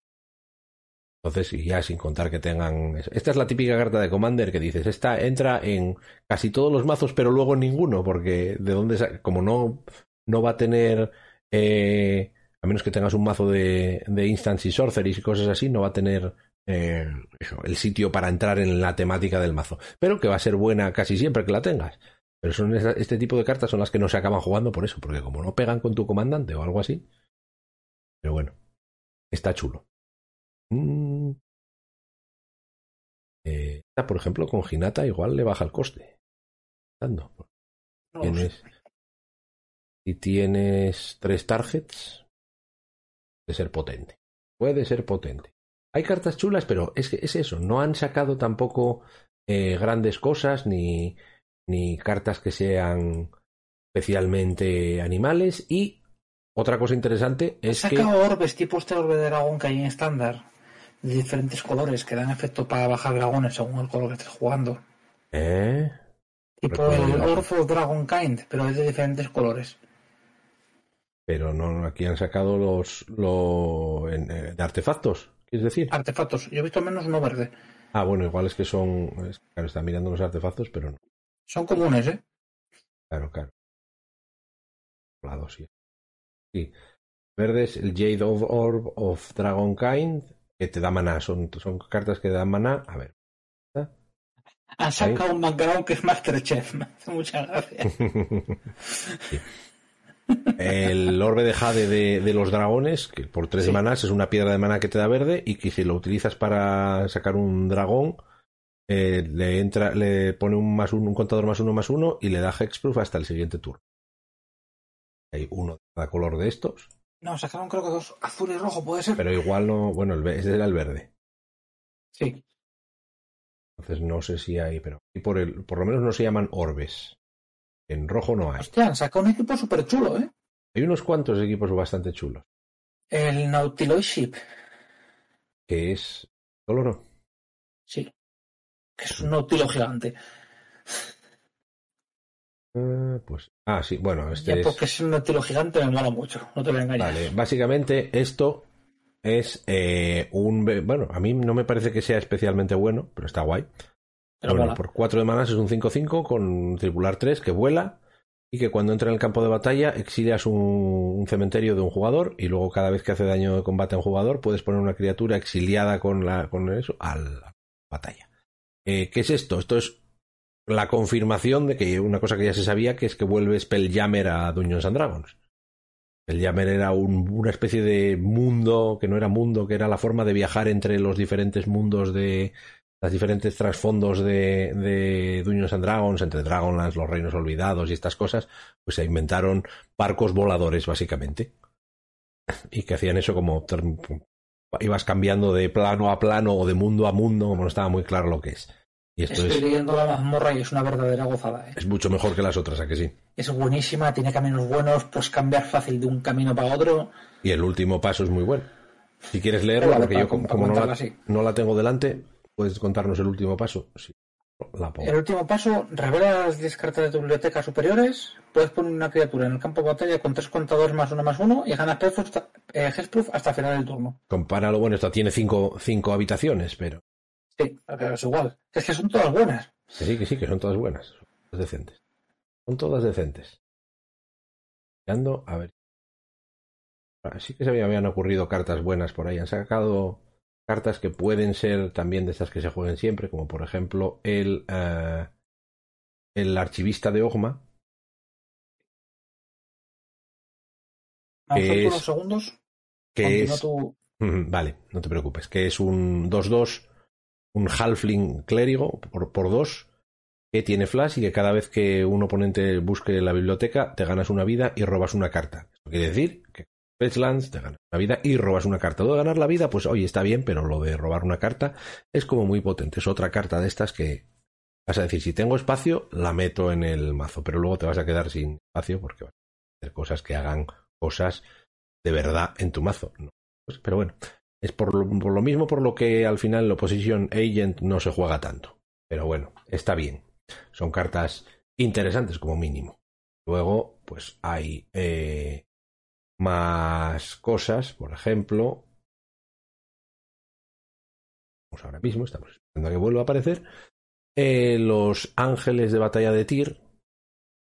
Entonces, y ya sin contar que tengan. Esta es la típica carta de Commander que dices, esta entra en casi todos los mazos, pero luego en ninguno, porque de dónde como no, no va a tener. eh, a menos que tengas un mazo de, de y sorceries y cosas así, no va a tener eh, el sitio para entrar en la temática del mazo. Pero que va a ser buena casi siempre que la tengas. Pero son esa- este tipo de cartas son las que no se acaban jugando por eso, porque como no pegan con tu comandante o algo así. Pero bueno, está chulo. Mm. Eh, por ejemplo, con Hinata igual le baja el coste. Dando. No, Tienes, si tienes tres targets, puede ser potente. Puede ser potente. Hay cartas chulas, pero es que es eso. No han sacado tampoco eh, grandes cosas ni, ni cartas que sean especialmente animales. Y otra cosa interesante es que. sacado orbes tipo este orbe de dragón que hay en estándar, de diferentes colores, que dan efecto para bajar dragones según el color que estés jugando. ¿Eh? Tipo el of Dragon Kind, pero es de diferentes colores. Pero no, aquí han sacado los, lo, en- eh, de artefactos, ¿quieres decir? Artefactos. Yo he visto menos uno verde. Ah, bueno, igual es que son. es- claro, está mirando los artefactos, pero no. Son comunes, ¿eh? Claro, claro. Lado, sí. Sí. Verde es el Jade of Orb of Dragonkind, que te da maná. Son, son cartas que dan maná. A ver. Han sacado un background que es Masterchef. Me hace mucha gracia. Sí. El orbe de jade de, de los dragones, que por tres Sí. manás es una piedra de maná que te da verde y que si lo utilizas para sacar un dragón, eh, le entra, le pone un más uno, un contador más uno más uno y le da hexproof hasta el siguiente turno. Hay uno de cada color de estos, No, sacaron creo que dos, azul y rojo, puede ser. pero igual no, bueno, el, ese era el verde. Sí. Entonces no sé si hay, pero y por el, por lo menos no se llaman orbes. En rojo no hay. Hostia, han sacado un equipo súper chulo, ¿eh? Hay unos cuantos equipos bastante chulos. El Nautiloid Ship. Que es coloro. Sí. Que es un nautilo gigante. Eh, pues, ah, sí, bueno, este Ya es. porque es un nautilo gigante me mola mucho. No te voy a engañar. Vale, básicamente esto es eh, un. Bueno, a mí no me parece que sea especialmente bueno, pero está guay. Pero bueno, por 4 de manas es un 5-5 con tripular 3 que vuela y que cuando entra en el campo de batalla exilias un, un cementerio de un jugador y luego cada vez que hace daño de combate a un jugador puedes poner una criatura exiliada con, la, con eso a la batalla. Eh, ¿Qué es esto? Esto es la confirmación de que una cosa que ya se sabía que es que vuelve Spelljammer a Dungeons and Dragons. Spelljammer era un- una especie de mundo que no era mundo, que era la forma de viajar entre los diferentes mundos de, los diferentes trasfondos de, de and Dragons, entre Dragonlance, los Reinos Olvidados y estas cosas, pues se inventaron barcos voladores, básicamente. Y que hacían eso como ibas cambiando de plano a plano o de mundo a mundo, como no estaba muy claro lo que es. Y esto Estoy es, leyendo la mazmorra y es una verdadera gozada, ¿eh? es mucho mejor que las otras, ¿a que sí? Es buenísima, tiene caminos buenos, puedes cambiar fácil de un camino para otro. Y el último paso es muy bueno. Si quieres leerlo, Vale, porque para yo como, com- como no, la, no tengo delante, puedes contarnos el último paso. Sí, la. El último paso, revela las 10 cartas de tu biblioteca superiores, puedes poner una criatura en el campo de batalla con tres contadores más uno más uno y ganas hasta, eh, hasta final del turno. Compáralo, bueno, esta tiene cinco, cinco habitaciones, pero Sí, pero es igual. Es que son todas buenas. que sí, que sí, que son todas buenas. Son todas decentes. Son todas decentes. Mirando, a ver. Ah, Sí que se me habían ocurrido cartas buenas por ahí. Han sacado cartas que pueden ser también de estas que se jueguen siempre, como por ejemplo el, eh, el archivista de Ogma, a Es- unos segundos. que Continúa es tu- Vale, no te preocupes. Que es un 2-2, un halfling clérigo por, por 2, que tiene flash y que cada vez que un oponente busque la biblioteca te ganas una vida y robas una carta. Eso quiere decir que Fetchlands te ganas una vida y robas una carta. Lo de ganar la vida, pues oye, está bien, pero lo de robar una carta es como muy potente. Es otra carta de estas que vas a decir, si tengo espacio, la meto en el mazo, pero luego te vas a quedar sin espacio porque vas a hacer cosas que hagan cosas de verdad en tu mazo. No. Pues, pero bueno, es por lo, por lo mismo por lo que al final el Opposition Agent no se juega tanto. Pero bueno, está bien. Son cartas interesantes como mínimo. Luego, pues hay eh, más cosas, por ejemplo. Vamos ahora mismo, estamos esperando a que vuelva a aparecer. Eh, los ángeles de batalla de Tyr,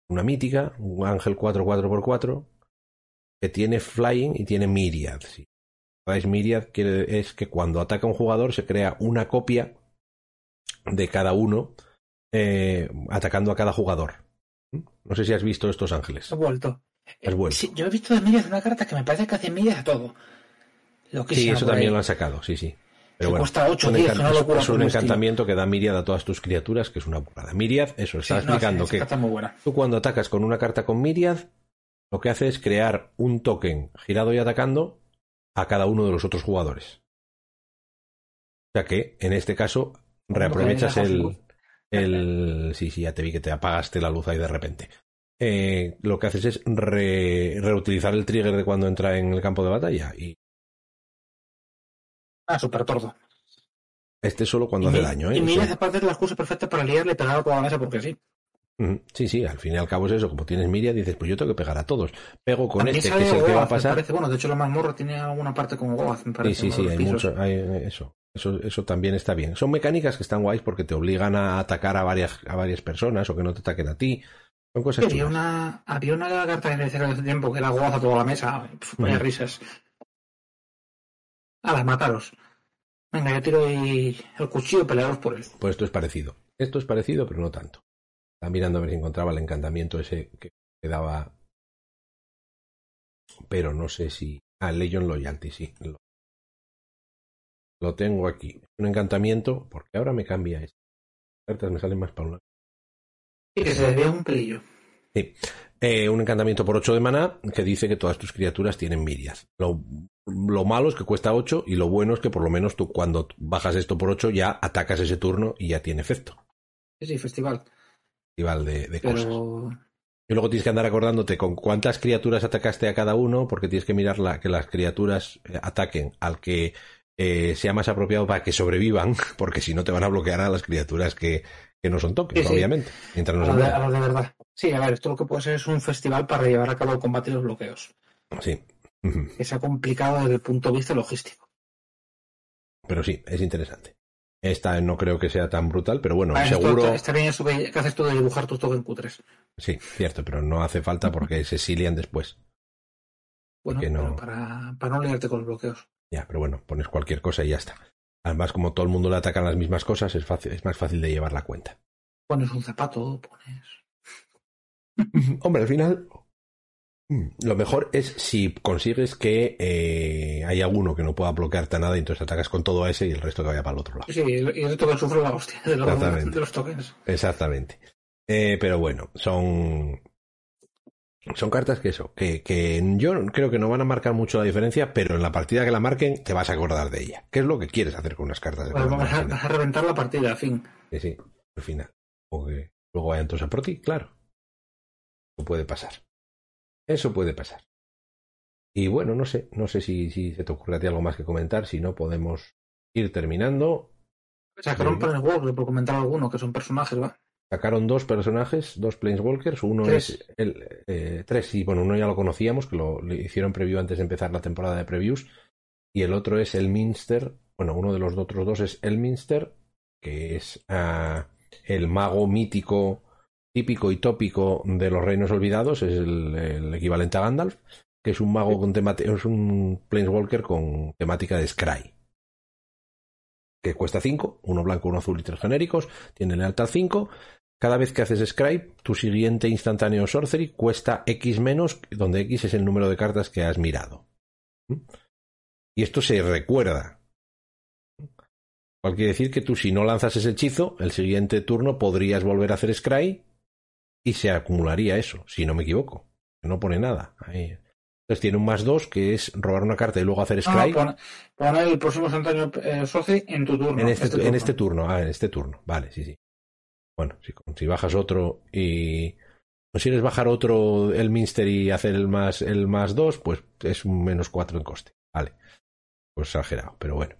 una mítica, un ángel 4-4x4, que tiene flying y tiene myriad. Si recordáis, myriad quiere, es que cuando ataca un jugador se crea una copia de cada uno eh, atacando a cada jugador. No sé si has visto estos ángeles. He vuelto. Has vuelto. Sí, yo he visto de medias una carta que me parece que hace medias a todo. Lo que Sí, eso también ahí. lo han sacado, sí, sí. Pero bueno, cuesta 8 un 10, encan- una locura es un encantamiento que da Myriad a todas tus criaturas, que es una burrada. Myriad, eso, está Sí, no, explicando que muy buena. tú cuando atacas con una carta con Myriad, lo que hace es crear un token girado y atacando a cada uno de los otros jugadores. O sea que, en este caso, reaprovechas le dejas el, el... Sí, sí, ya te vi que te apagaste la luz ahí de repente. Eh, lo que haces es re- reutilizar el trigger de cuando entra en el campo de batalla. Y Ah, súper tordo. este solo cuando y hace mi- daño, ¿eh? Y Eso- medias aparte es la excusa perfecta para liarle a toda la mesa porque sí. Sí, sí, al fin y al cabo es eso. Como tienes Myriad, dices, pues yo tengo que pegar a todos. Pego con También este, que es el que va a Goaz, me pasar. parece. Bueno, de hecho la mazmorra tiene alguna parte como Goaz, me Sí, parece. sí, sí, los hay pisos. mucho, hay eso. Eso, eso también está bien. Son mecánicas que están guays porque te obligan a atacar a varias, a varias personas o que no te ataquen a ti. Son cosas había chulas. una, había una carta que decía hace tiempo que era goza toda la mesa. Pf, vaya Ujú. risas. A las mataros. Venga, yo tiro ahí el cuchillo y pelearos por él. Pues esto es parecido. Esto es parecido, pero no tanto. Estaba mirando a ver si encontraba el encantamiento ese que que daba. Pero no sé si. Ah, Legion Loyalty, sí. Lo, lo tengo aquí. Un encantamiento, porque ahora me cambia esto. Cartas me salen más para un lado. Y que se le vea un pelillo. Eh, un encantamiento por 8 de maná que dice que todas tus criaturas tienen mirias. Lo, lo malo es que cuesta 8 y lo bueno es que por lo menos tú cuando bajas esto por 8 ya atacas ese turno y ya tiene efecto. Sí, sí, festival. Festival de, de cosas. Pero Y luego tienes que andar acordándote con cuántas criaturas atacaste a cada uno, porque tienes que mirar la- que las criaturas eh, ataquen al que eh, sea más apropiado para que sobrevivan, porque si no te van a bloquear a las criaturas que, que no son Sí, sí. obviamente, mientras no a se de, a verdad. Sí, a ver, esto lo que puede ser es un festival para llevar a cabo el combate y los bloqueos. Sí. Que sea complicado desde el punto de vista logístico. Pero sí, es interesante. Esta no creo que sea tan brutal, pero bueno, Ah, seguro. está, está bien eso que, que haces tú de dibujar tus tokens cutres. Sí, cierto, pero no hace falta porque se exilian después. Bueno, no. pero para, para no liarte con los bloqueos. Ya, pero bueno, pones cualquier cosa y ya está. Además, como todo el mundo le atacan las mismas cosas, es, fácil, es más fácil de llevar la cuenta. Pones un zapato, pones. Hombre, al final, lo mejor es si consigues que eh, haya uno que no pueda bloquearte a nada y entonces atacas con todo a ese y el resto que vaya para el otro lado. Sí, y el token sufre la hostia de los, de los tokens. Exactamente. Eh, pero bueno, son. Son cartas que eso, que, que yo creo que no van a marcar mucho la diferencia, pero en la partida que la marquen te vas a acordar de ella. ¿Qué es lo que quieres hacer con unas cartas de Pues Commander vamos a, al vas reventar la partida, en fin. Sí, sí, al final. O que luego vayan todos a por ti, claro. Eso puede pasar. Eso puede pasar. Y bueno, no sé, no sé si, si se te ocurre a ti algo más que comentar, si no podemos ir terminando. Sacaron Sí. Planeswalker, por comentar alguno, que son personajes, ¿va? Sacaron dos personajes, dos Planeswalkers, uno Tres. es el eh, tres, sí, bueno, uno ya lo conocíamos, que lo, hicieron preview antes de empezar la temporada de previews, y el otro es el Minster, bueno, uno de los otros dos es el Minster, que es ah, el mago mítico, típico y tópico de los reinos olvidados, es el, el equivalente a Gandalf, que es un mago con temática, es un Planeswalker con temática de Scry. Que cuesta 5, uno blanco, uno azul y tres genéricos, tiene lealtad 5, cada vez que haces Scribe, tu siguiente instantáneo Sorcery cuesta X menos, donde X es el número de cartas que has mirado. ¿Mm? Y esto se recuerda. Cual quiere decir que tú, si no lanzas ese hechizo, el siguiente turno podrías volver a hacer Scry y se acumularía eso, si no me equivoco. No pone nada. Ahí. Entonces tiene un más 2 que es robar una carta y luego hacer Ah, Scry pon, pon el próximo instantáneo eh, en tu turno. en, este, turno. en este turno. Ah, en este turno. Vale, sí, sí. Bueno, si, si bajas otro y consigues bajar otro el Minster y hacer el más el más 2, pues es un menos 4 en coste. Vale. Pues exagerado, pero bueno.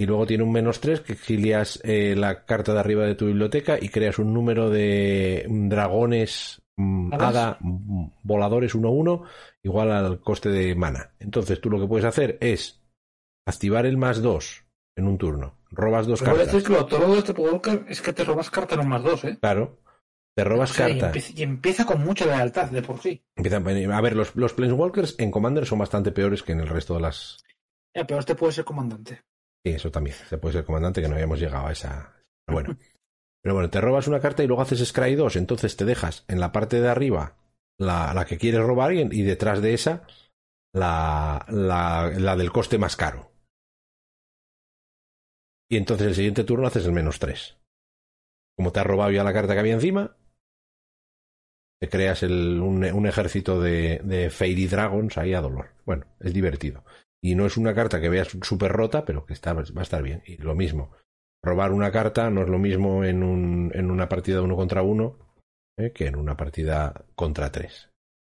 Y luego tiene un menos 3 que exilias eh, la carta de arriba de tu biblioteca y creas un número de mm, dragones mm, ¿Hadas? hada mm, voladores 1-1 igual al coste de mana. Entonces tú lo que puedes hacer es activar el más 2 en un turno. Robas dos Pero cartas. decir que lo todo de este Walker es que te robas carta en un más dos, ¿eh? Claro. Te robas O sea, y, cartas. empieza, y empieza con mucha lealtad de por sí. Empiezan a ver, los, los Planeswalkers en Commander son bastante peores que en el resto de las. Ya, pero este puede ser comandante. Sí, eso también. Se puede ser comandante que no habíamos llegado a esa. Pero bueno. Pero bueno, te robas una carta y luego haces Scry 2. Entonces te dejas en la parte de arriba la, la que quieres robar y, y detrás de esa la, la, la del coste más caro. Y entonces el siguiente turno haces el menos 3. Como te has robado ya la carta que había encima, te creas el, un, un, ejército de, de Fairy Dragons ahí a dolor. Bueno, es divertido. Y no es una carta que veas súper rota, pero que está, va a estar bien. Y lo mismo, robar una carta no es lo mismo en, un, en una partida uno contra uno ¿eh? que en una partida contra tres.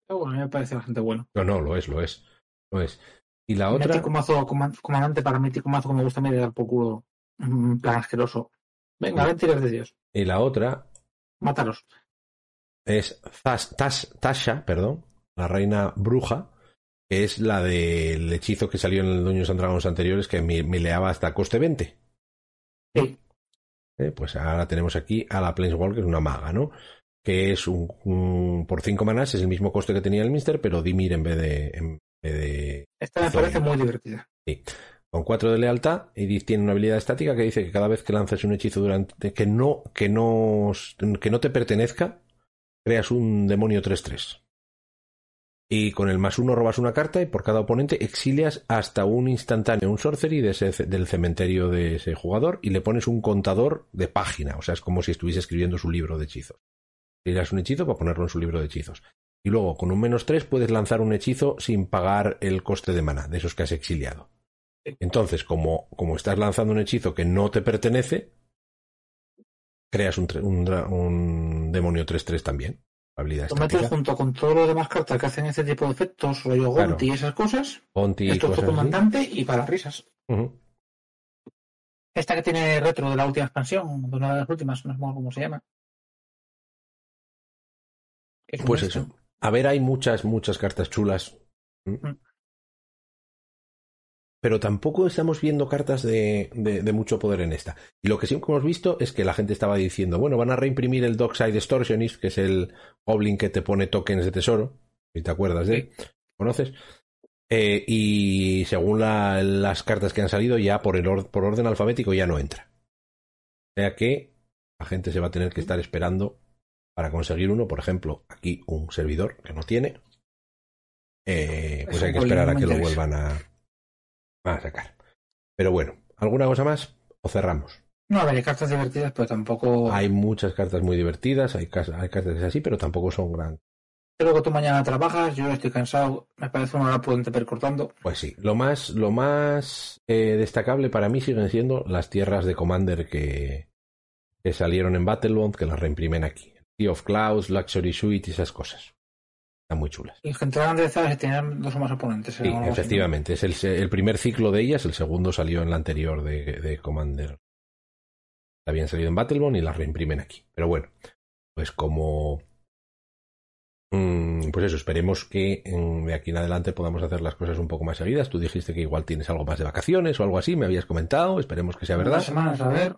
Pero bueno, a mí me parece bastante bueno. No, no, lo es, lo es. Lo es. Y la otra. Mítico mazo, comandante para mítico mazo, como me gusta a mí de dar por culo. Un plan asqueroso. Venga, No. ven, tiras de Dios. Y la otra Mátalos. es Tasha, perdón, la reina bruja, que es la del hechizo que salió en el Dungeons and Dragons anteriores que me, me leaba hasta coste 20. Sí. Eh, pues ahora tenemos aquí a la Planeswalker, una maga, ¿no? Que es un, por 5 manas, es el mismo coste que tenía el Mister, pero Dimir en vez de. En vez de Esta me parece muy divertida. Sí. Con 4 de lealtad, Edith tiene una habilidad estática que dice que cada vez que lances un hechizo durante que no, que no, que no te pertenezca, creas un demonio 3-3. Y con el más uno robas una carta y por cada oponente exilias hasta un instantáneo, un sorcery de del cementerio de ese jugador y le pones un contador de página. O sea, es como si estuviese escribiendo su libro de hechizos. Tiras un hechizo para ponerlo en su libro de hechizos. Y luego, con un menos tres, puedes lanzar un hechizo sin pagar el coste de mana, de esos que has exiliado. Entonces, como, como estás lanzando un hechizo que no te pertenece, creas un, un, un demonio 3-3 también. Metes junto con todas las demás cartas que hacen ese tipo de efectos, rollo Claro. Gonti y esas cosas. Ponti y Esto es tu cosas así. comandante y para risas. Ujú. Esta que tiene retro de la última expansión, de una de las últimas, no sé cómo se llama. Es Pues eso. A ver, hay muchas, muchas cartas chulas. ¿Mm? Mm. Pero tampoco estamos viendo cartas de, de- de mucho poder en esta. Y lo que sí hemos visto es que la gente estaba diciendo, bueno, van a reimprimir el Dockside Distortionist, que es el Goblin que te pone tokens de tesoro. Si te acuerdas de él. ¿Conoces? Eh, y según la- las cartas que han salido, ya por, el or- por orden alfabético ya no entra. O sea que la gente se va a tener que estar esperando para conseguir uno. Por ejemplo, aquí un servidor que no tiene. Eh, pues hay que esperar a que lo vuelvan a, a sacar. Pero bueno, ¿alguna cosa más? ¿O cerramos? No, a ver, hay cartas divertidas, pero tampoco. Hay muchas cartas muy divertidas, hay, hay cartas así, pero tampoco son gran. Creo que tú mañana trabajas, yo estoy cansado, me parece una hora prudente per cortando. Pues sí, lo más, lo más eh, destacable para mí siguen siendo las tierras de Commander que, que salieron en Battlebond, que las reimprimen aquí. Sea of Clouds, Luxury Suite y esas cosas. Están muy chulas. Y que entraban enderezadas y tenían dos o más oponentes. Sí, efectivamente. Es el, primer ciclo de ellas, el segundo salió en la anterior de, de Commander. Habían salido en Battlebond y las reimprimen aquí. Pero bueno, pues como. mm, Pues eso, esperemos que mm, de aquí en adelante podamos hacer las cosas un poco más seguidas. Tú dijiste que igual tienes algo más de vacaciones o algo así, me habías comentado. Esperemos que sea verdad. Unas semanas, a ver.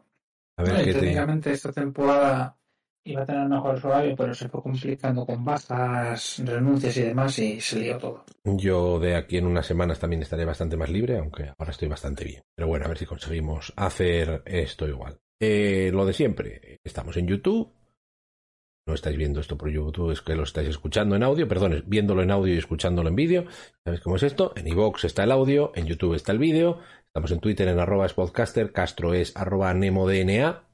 A ver No, qué te. técnicamente esta temporada iba a tener mejores horarios, pero se fue complicando con bajas, renuncias y demás y se lió todo. Yo de aquí en unas semanas también estaré bastante más libre, aunque ahora estoy bastante bien. Pero bueno, a ver si conseguimos hacer esto igual. Eh, lo de siempre, estamos en YouTube. No estáis viendo esto por YouTube, es que lo estáis escuchando en audio, perdón, viéndolo en audio y escuchándolo en vídeo. ¿Sabéis cómo es esto? En iVoox está el audio, en YouTube está el vídeo. Estamos en Twitter en arroba spodcaster, Castro es arroba nemodna.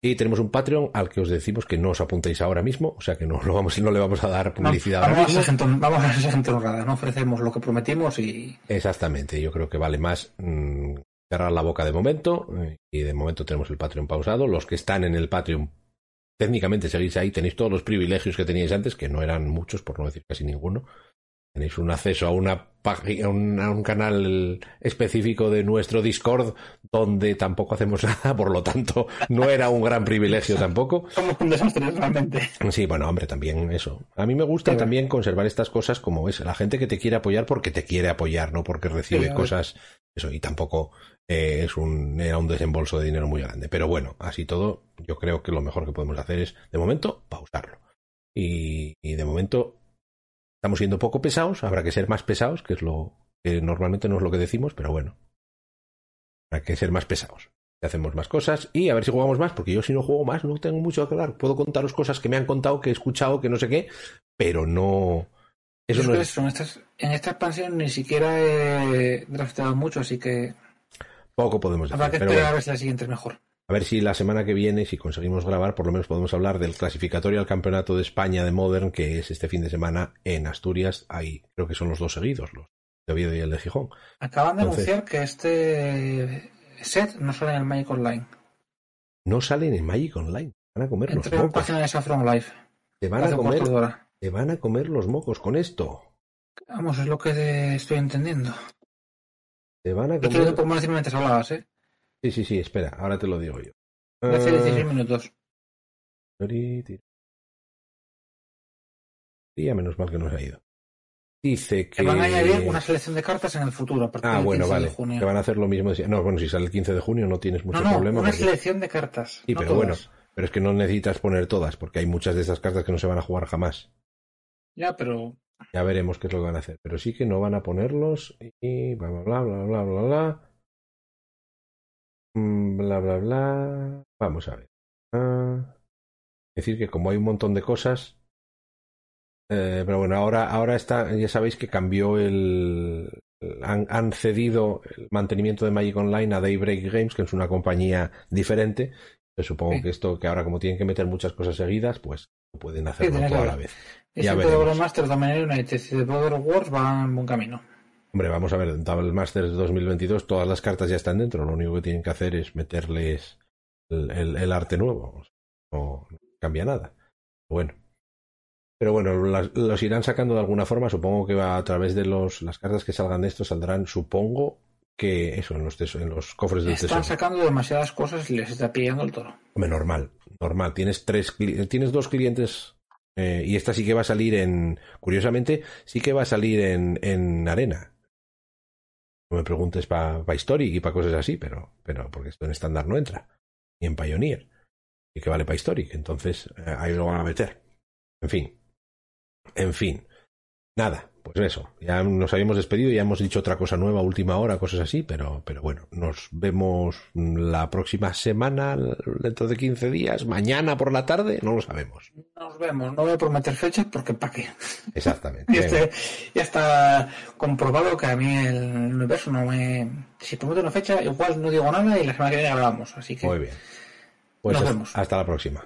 Y tenemos un Patreon al que os decimos que no os apuntéis ahora mismo, o sea que no, lo vamos, no le vamos a dar publicidad vamos, mismo. a gente, vamos a ser gente honrada, no ofrecemos lo que prometimos y Exactamente, yo creo que vale más mm, cerrar la boca de momento eh, y de momento tenemos el Patreon pausado. Los que están en el Patreon, técnicamente seguís ahí, tenéis todos los privilegios que teníais antes, que no eran muchos, por no decir casi ninguno. Tenéis un acceso a una página, a un, a un canal específico de nuestro Discord donde tampoco hacemos nada, por lo tanto no era un gran privilegio tampoco. somos un desastre realmente. Sí, bueno, hombre, también eso. A mí me gusta Sí, también conservar estas cosas como es. La gente que te quiere apoyar porque te quiere apoyar, no porque recibe Sí, cosas. Eso, y tampoco eh, es un, era un desembolso de dinero muy grande. Pero bueno, así todo, yo creo que lo mejor que podemos hacer es, de momento, pausarlo. Y, y de momento, estamos siendo poco pesados, habrá que ser más pesados, que es lo que normalmente no es lo que decimos, pero bueno. Habrá que ser más pesados hacemos más cosas y a ver si jugamos más, porque yo si no juego más no tengo mucho que hablar. Puedo contaros cosas que me han contado, que he escuchado, que no sé qué, pero no... Eso no es... en, estas- en esta expansión ni siquiera he drafteado mucho, así que Poco podemos habrá decir. que Pero esperar bueno, a ver si la siguiente es mejor. A ver si la semana que viene, si conseguimos grabar, por lo menos podemos hablar del clasificatorio al Campeonato de España de Modern, que es este fin de semana en Asturias. Ahí creo que son los dos seguidos, los de Oviedo y el de Gijón. Acaban de Entonces- anunciar que este set no sale en el Magic Online. No salen en Magic Online. Van a comer los Entré en la mocos. página de Saffron Live. Te van a comer, te van a comer los mocos con esto. Vamos, es lo que estoy entendiendo. Te van a Yo te lo comer. decirme mientras hablabas, ¿eh? Sí, sí, sí, espera, ahora te lo digo yo. Hace Ah, 16 minutos. Y ya menos mal que nos ha ido. Dice que. Que van a añadir una selección de cartas en el futuro. A partir Ah, del bueno, 15 de vale. junio. Que van a hacer lo mismo. de No, bueno, si sale el 15 de junio no tienes mucho No, no, problema. una porque- selección de cartas. Sí, no pero bueno. Pero es que no necesitas poner todas, porque hay muchas de esas cartas que no se van a jugar jamás. Ya, pero. Ya veremos qué es lo que van a hacer. Pero sí que no van a ponerlos y bla bla bla bla bla bla bla. Mm, bla bla bla. Vamos a ver. Ah. Es decir, que como hay un montón de cosas. Eh, pero bueno, ahora, ahora está, ya sabéis que cambió el. Han, han, cedido el mantenimiento de Magic Online a Daybreak Games, que es una compañía diferente. Yo supongo sí. que esto, que ahora como tienen que meter muchas cosas seguidas, pues pueden hacerlo sí, toda la vez. Ya Double Masters también United y Double Wars van en buen camino. Hombre, vamos a ver, en Double Masters 2022 todas las cartas ya están dentro, lo único que tienen que hacer es meterles el, el, el arte nuevo. No, no, cambia nada. Bueno. Pero bueno, las, los irán sacando de alguna forma, supongo que va a través de los, las cartas que salgan de esto saldrán, supongo, que eso, en los, en los cofres del Están tesoro. sacando demasiadas cosas y les está pillando el toro. Hombre, normal, normal. Tienes tres, tienes dos clientes eh, y esta sí que va a salir en, curiosamente, sí que va a salir en, en arena. No me preguntes para pa Historic y para cosas así, pero, pero porque esto en estándar no entra. Ni en Pioneer. Y que vale para Historic. Entonces, eh, ahí lo van a meter. En fin. En fin. Nada, pues eso. Ya nos habíamos despedido, ya hemos dicho otra cosa nueva, última hora, cosas así, pero, pero bueno, nos vemos la próxima semana, dentro de 15 días, mañana por la tarde, no lo sabemos. Nos vemos, no voy a prometer fechas porque ¿para qué? Exactamente. ya, este, ya, está comprobado que a mí el universo no me... Si prometo una fecha, igual no digo nada y la semana que viene grabamos, así que... Muy bien. Pues nos hasta, vemos. hasta la próxima.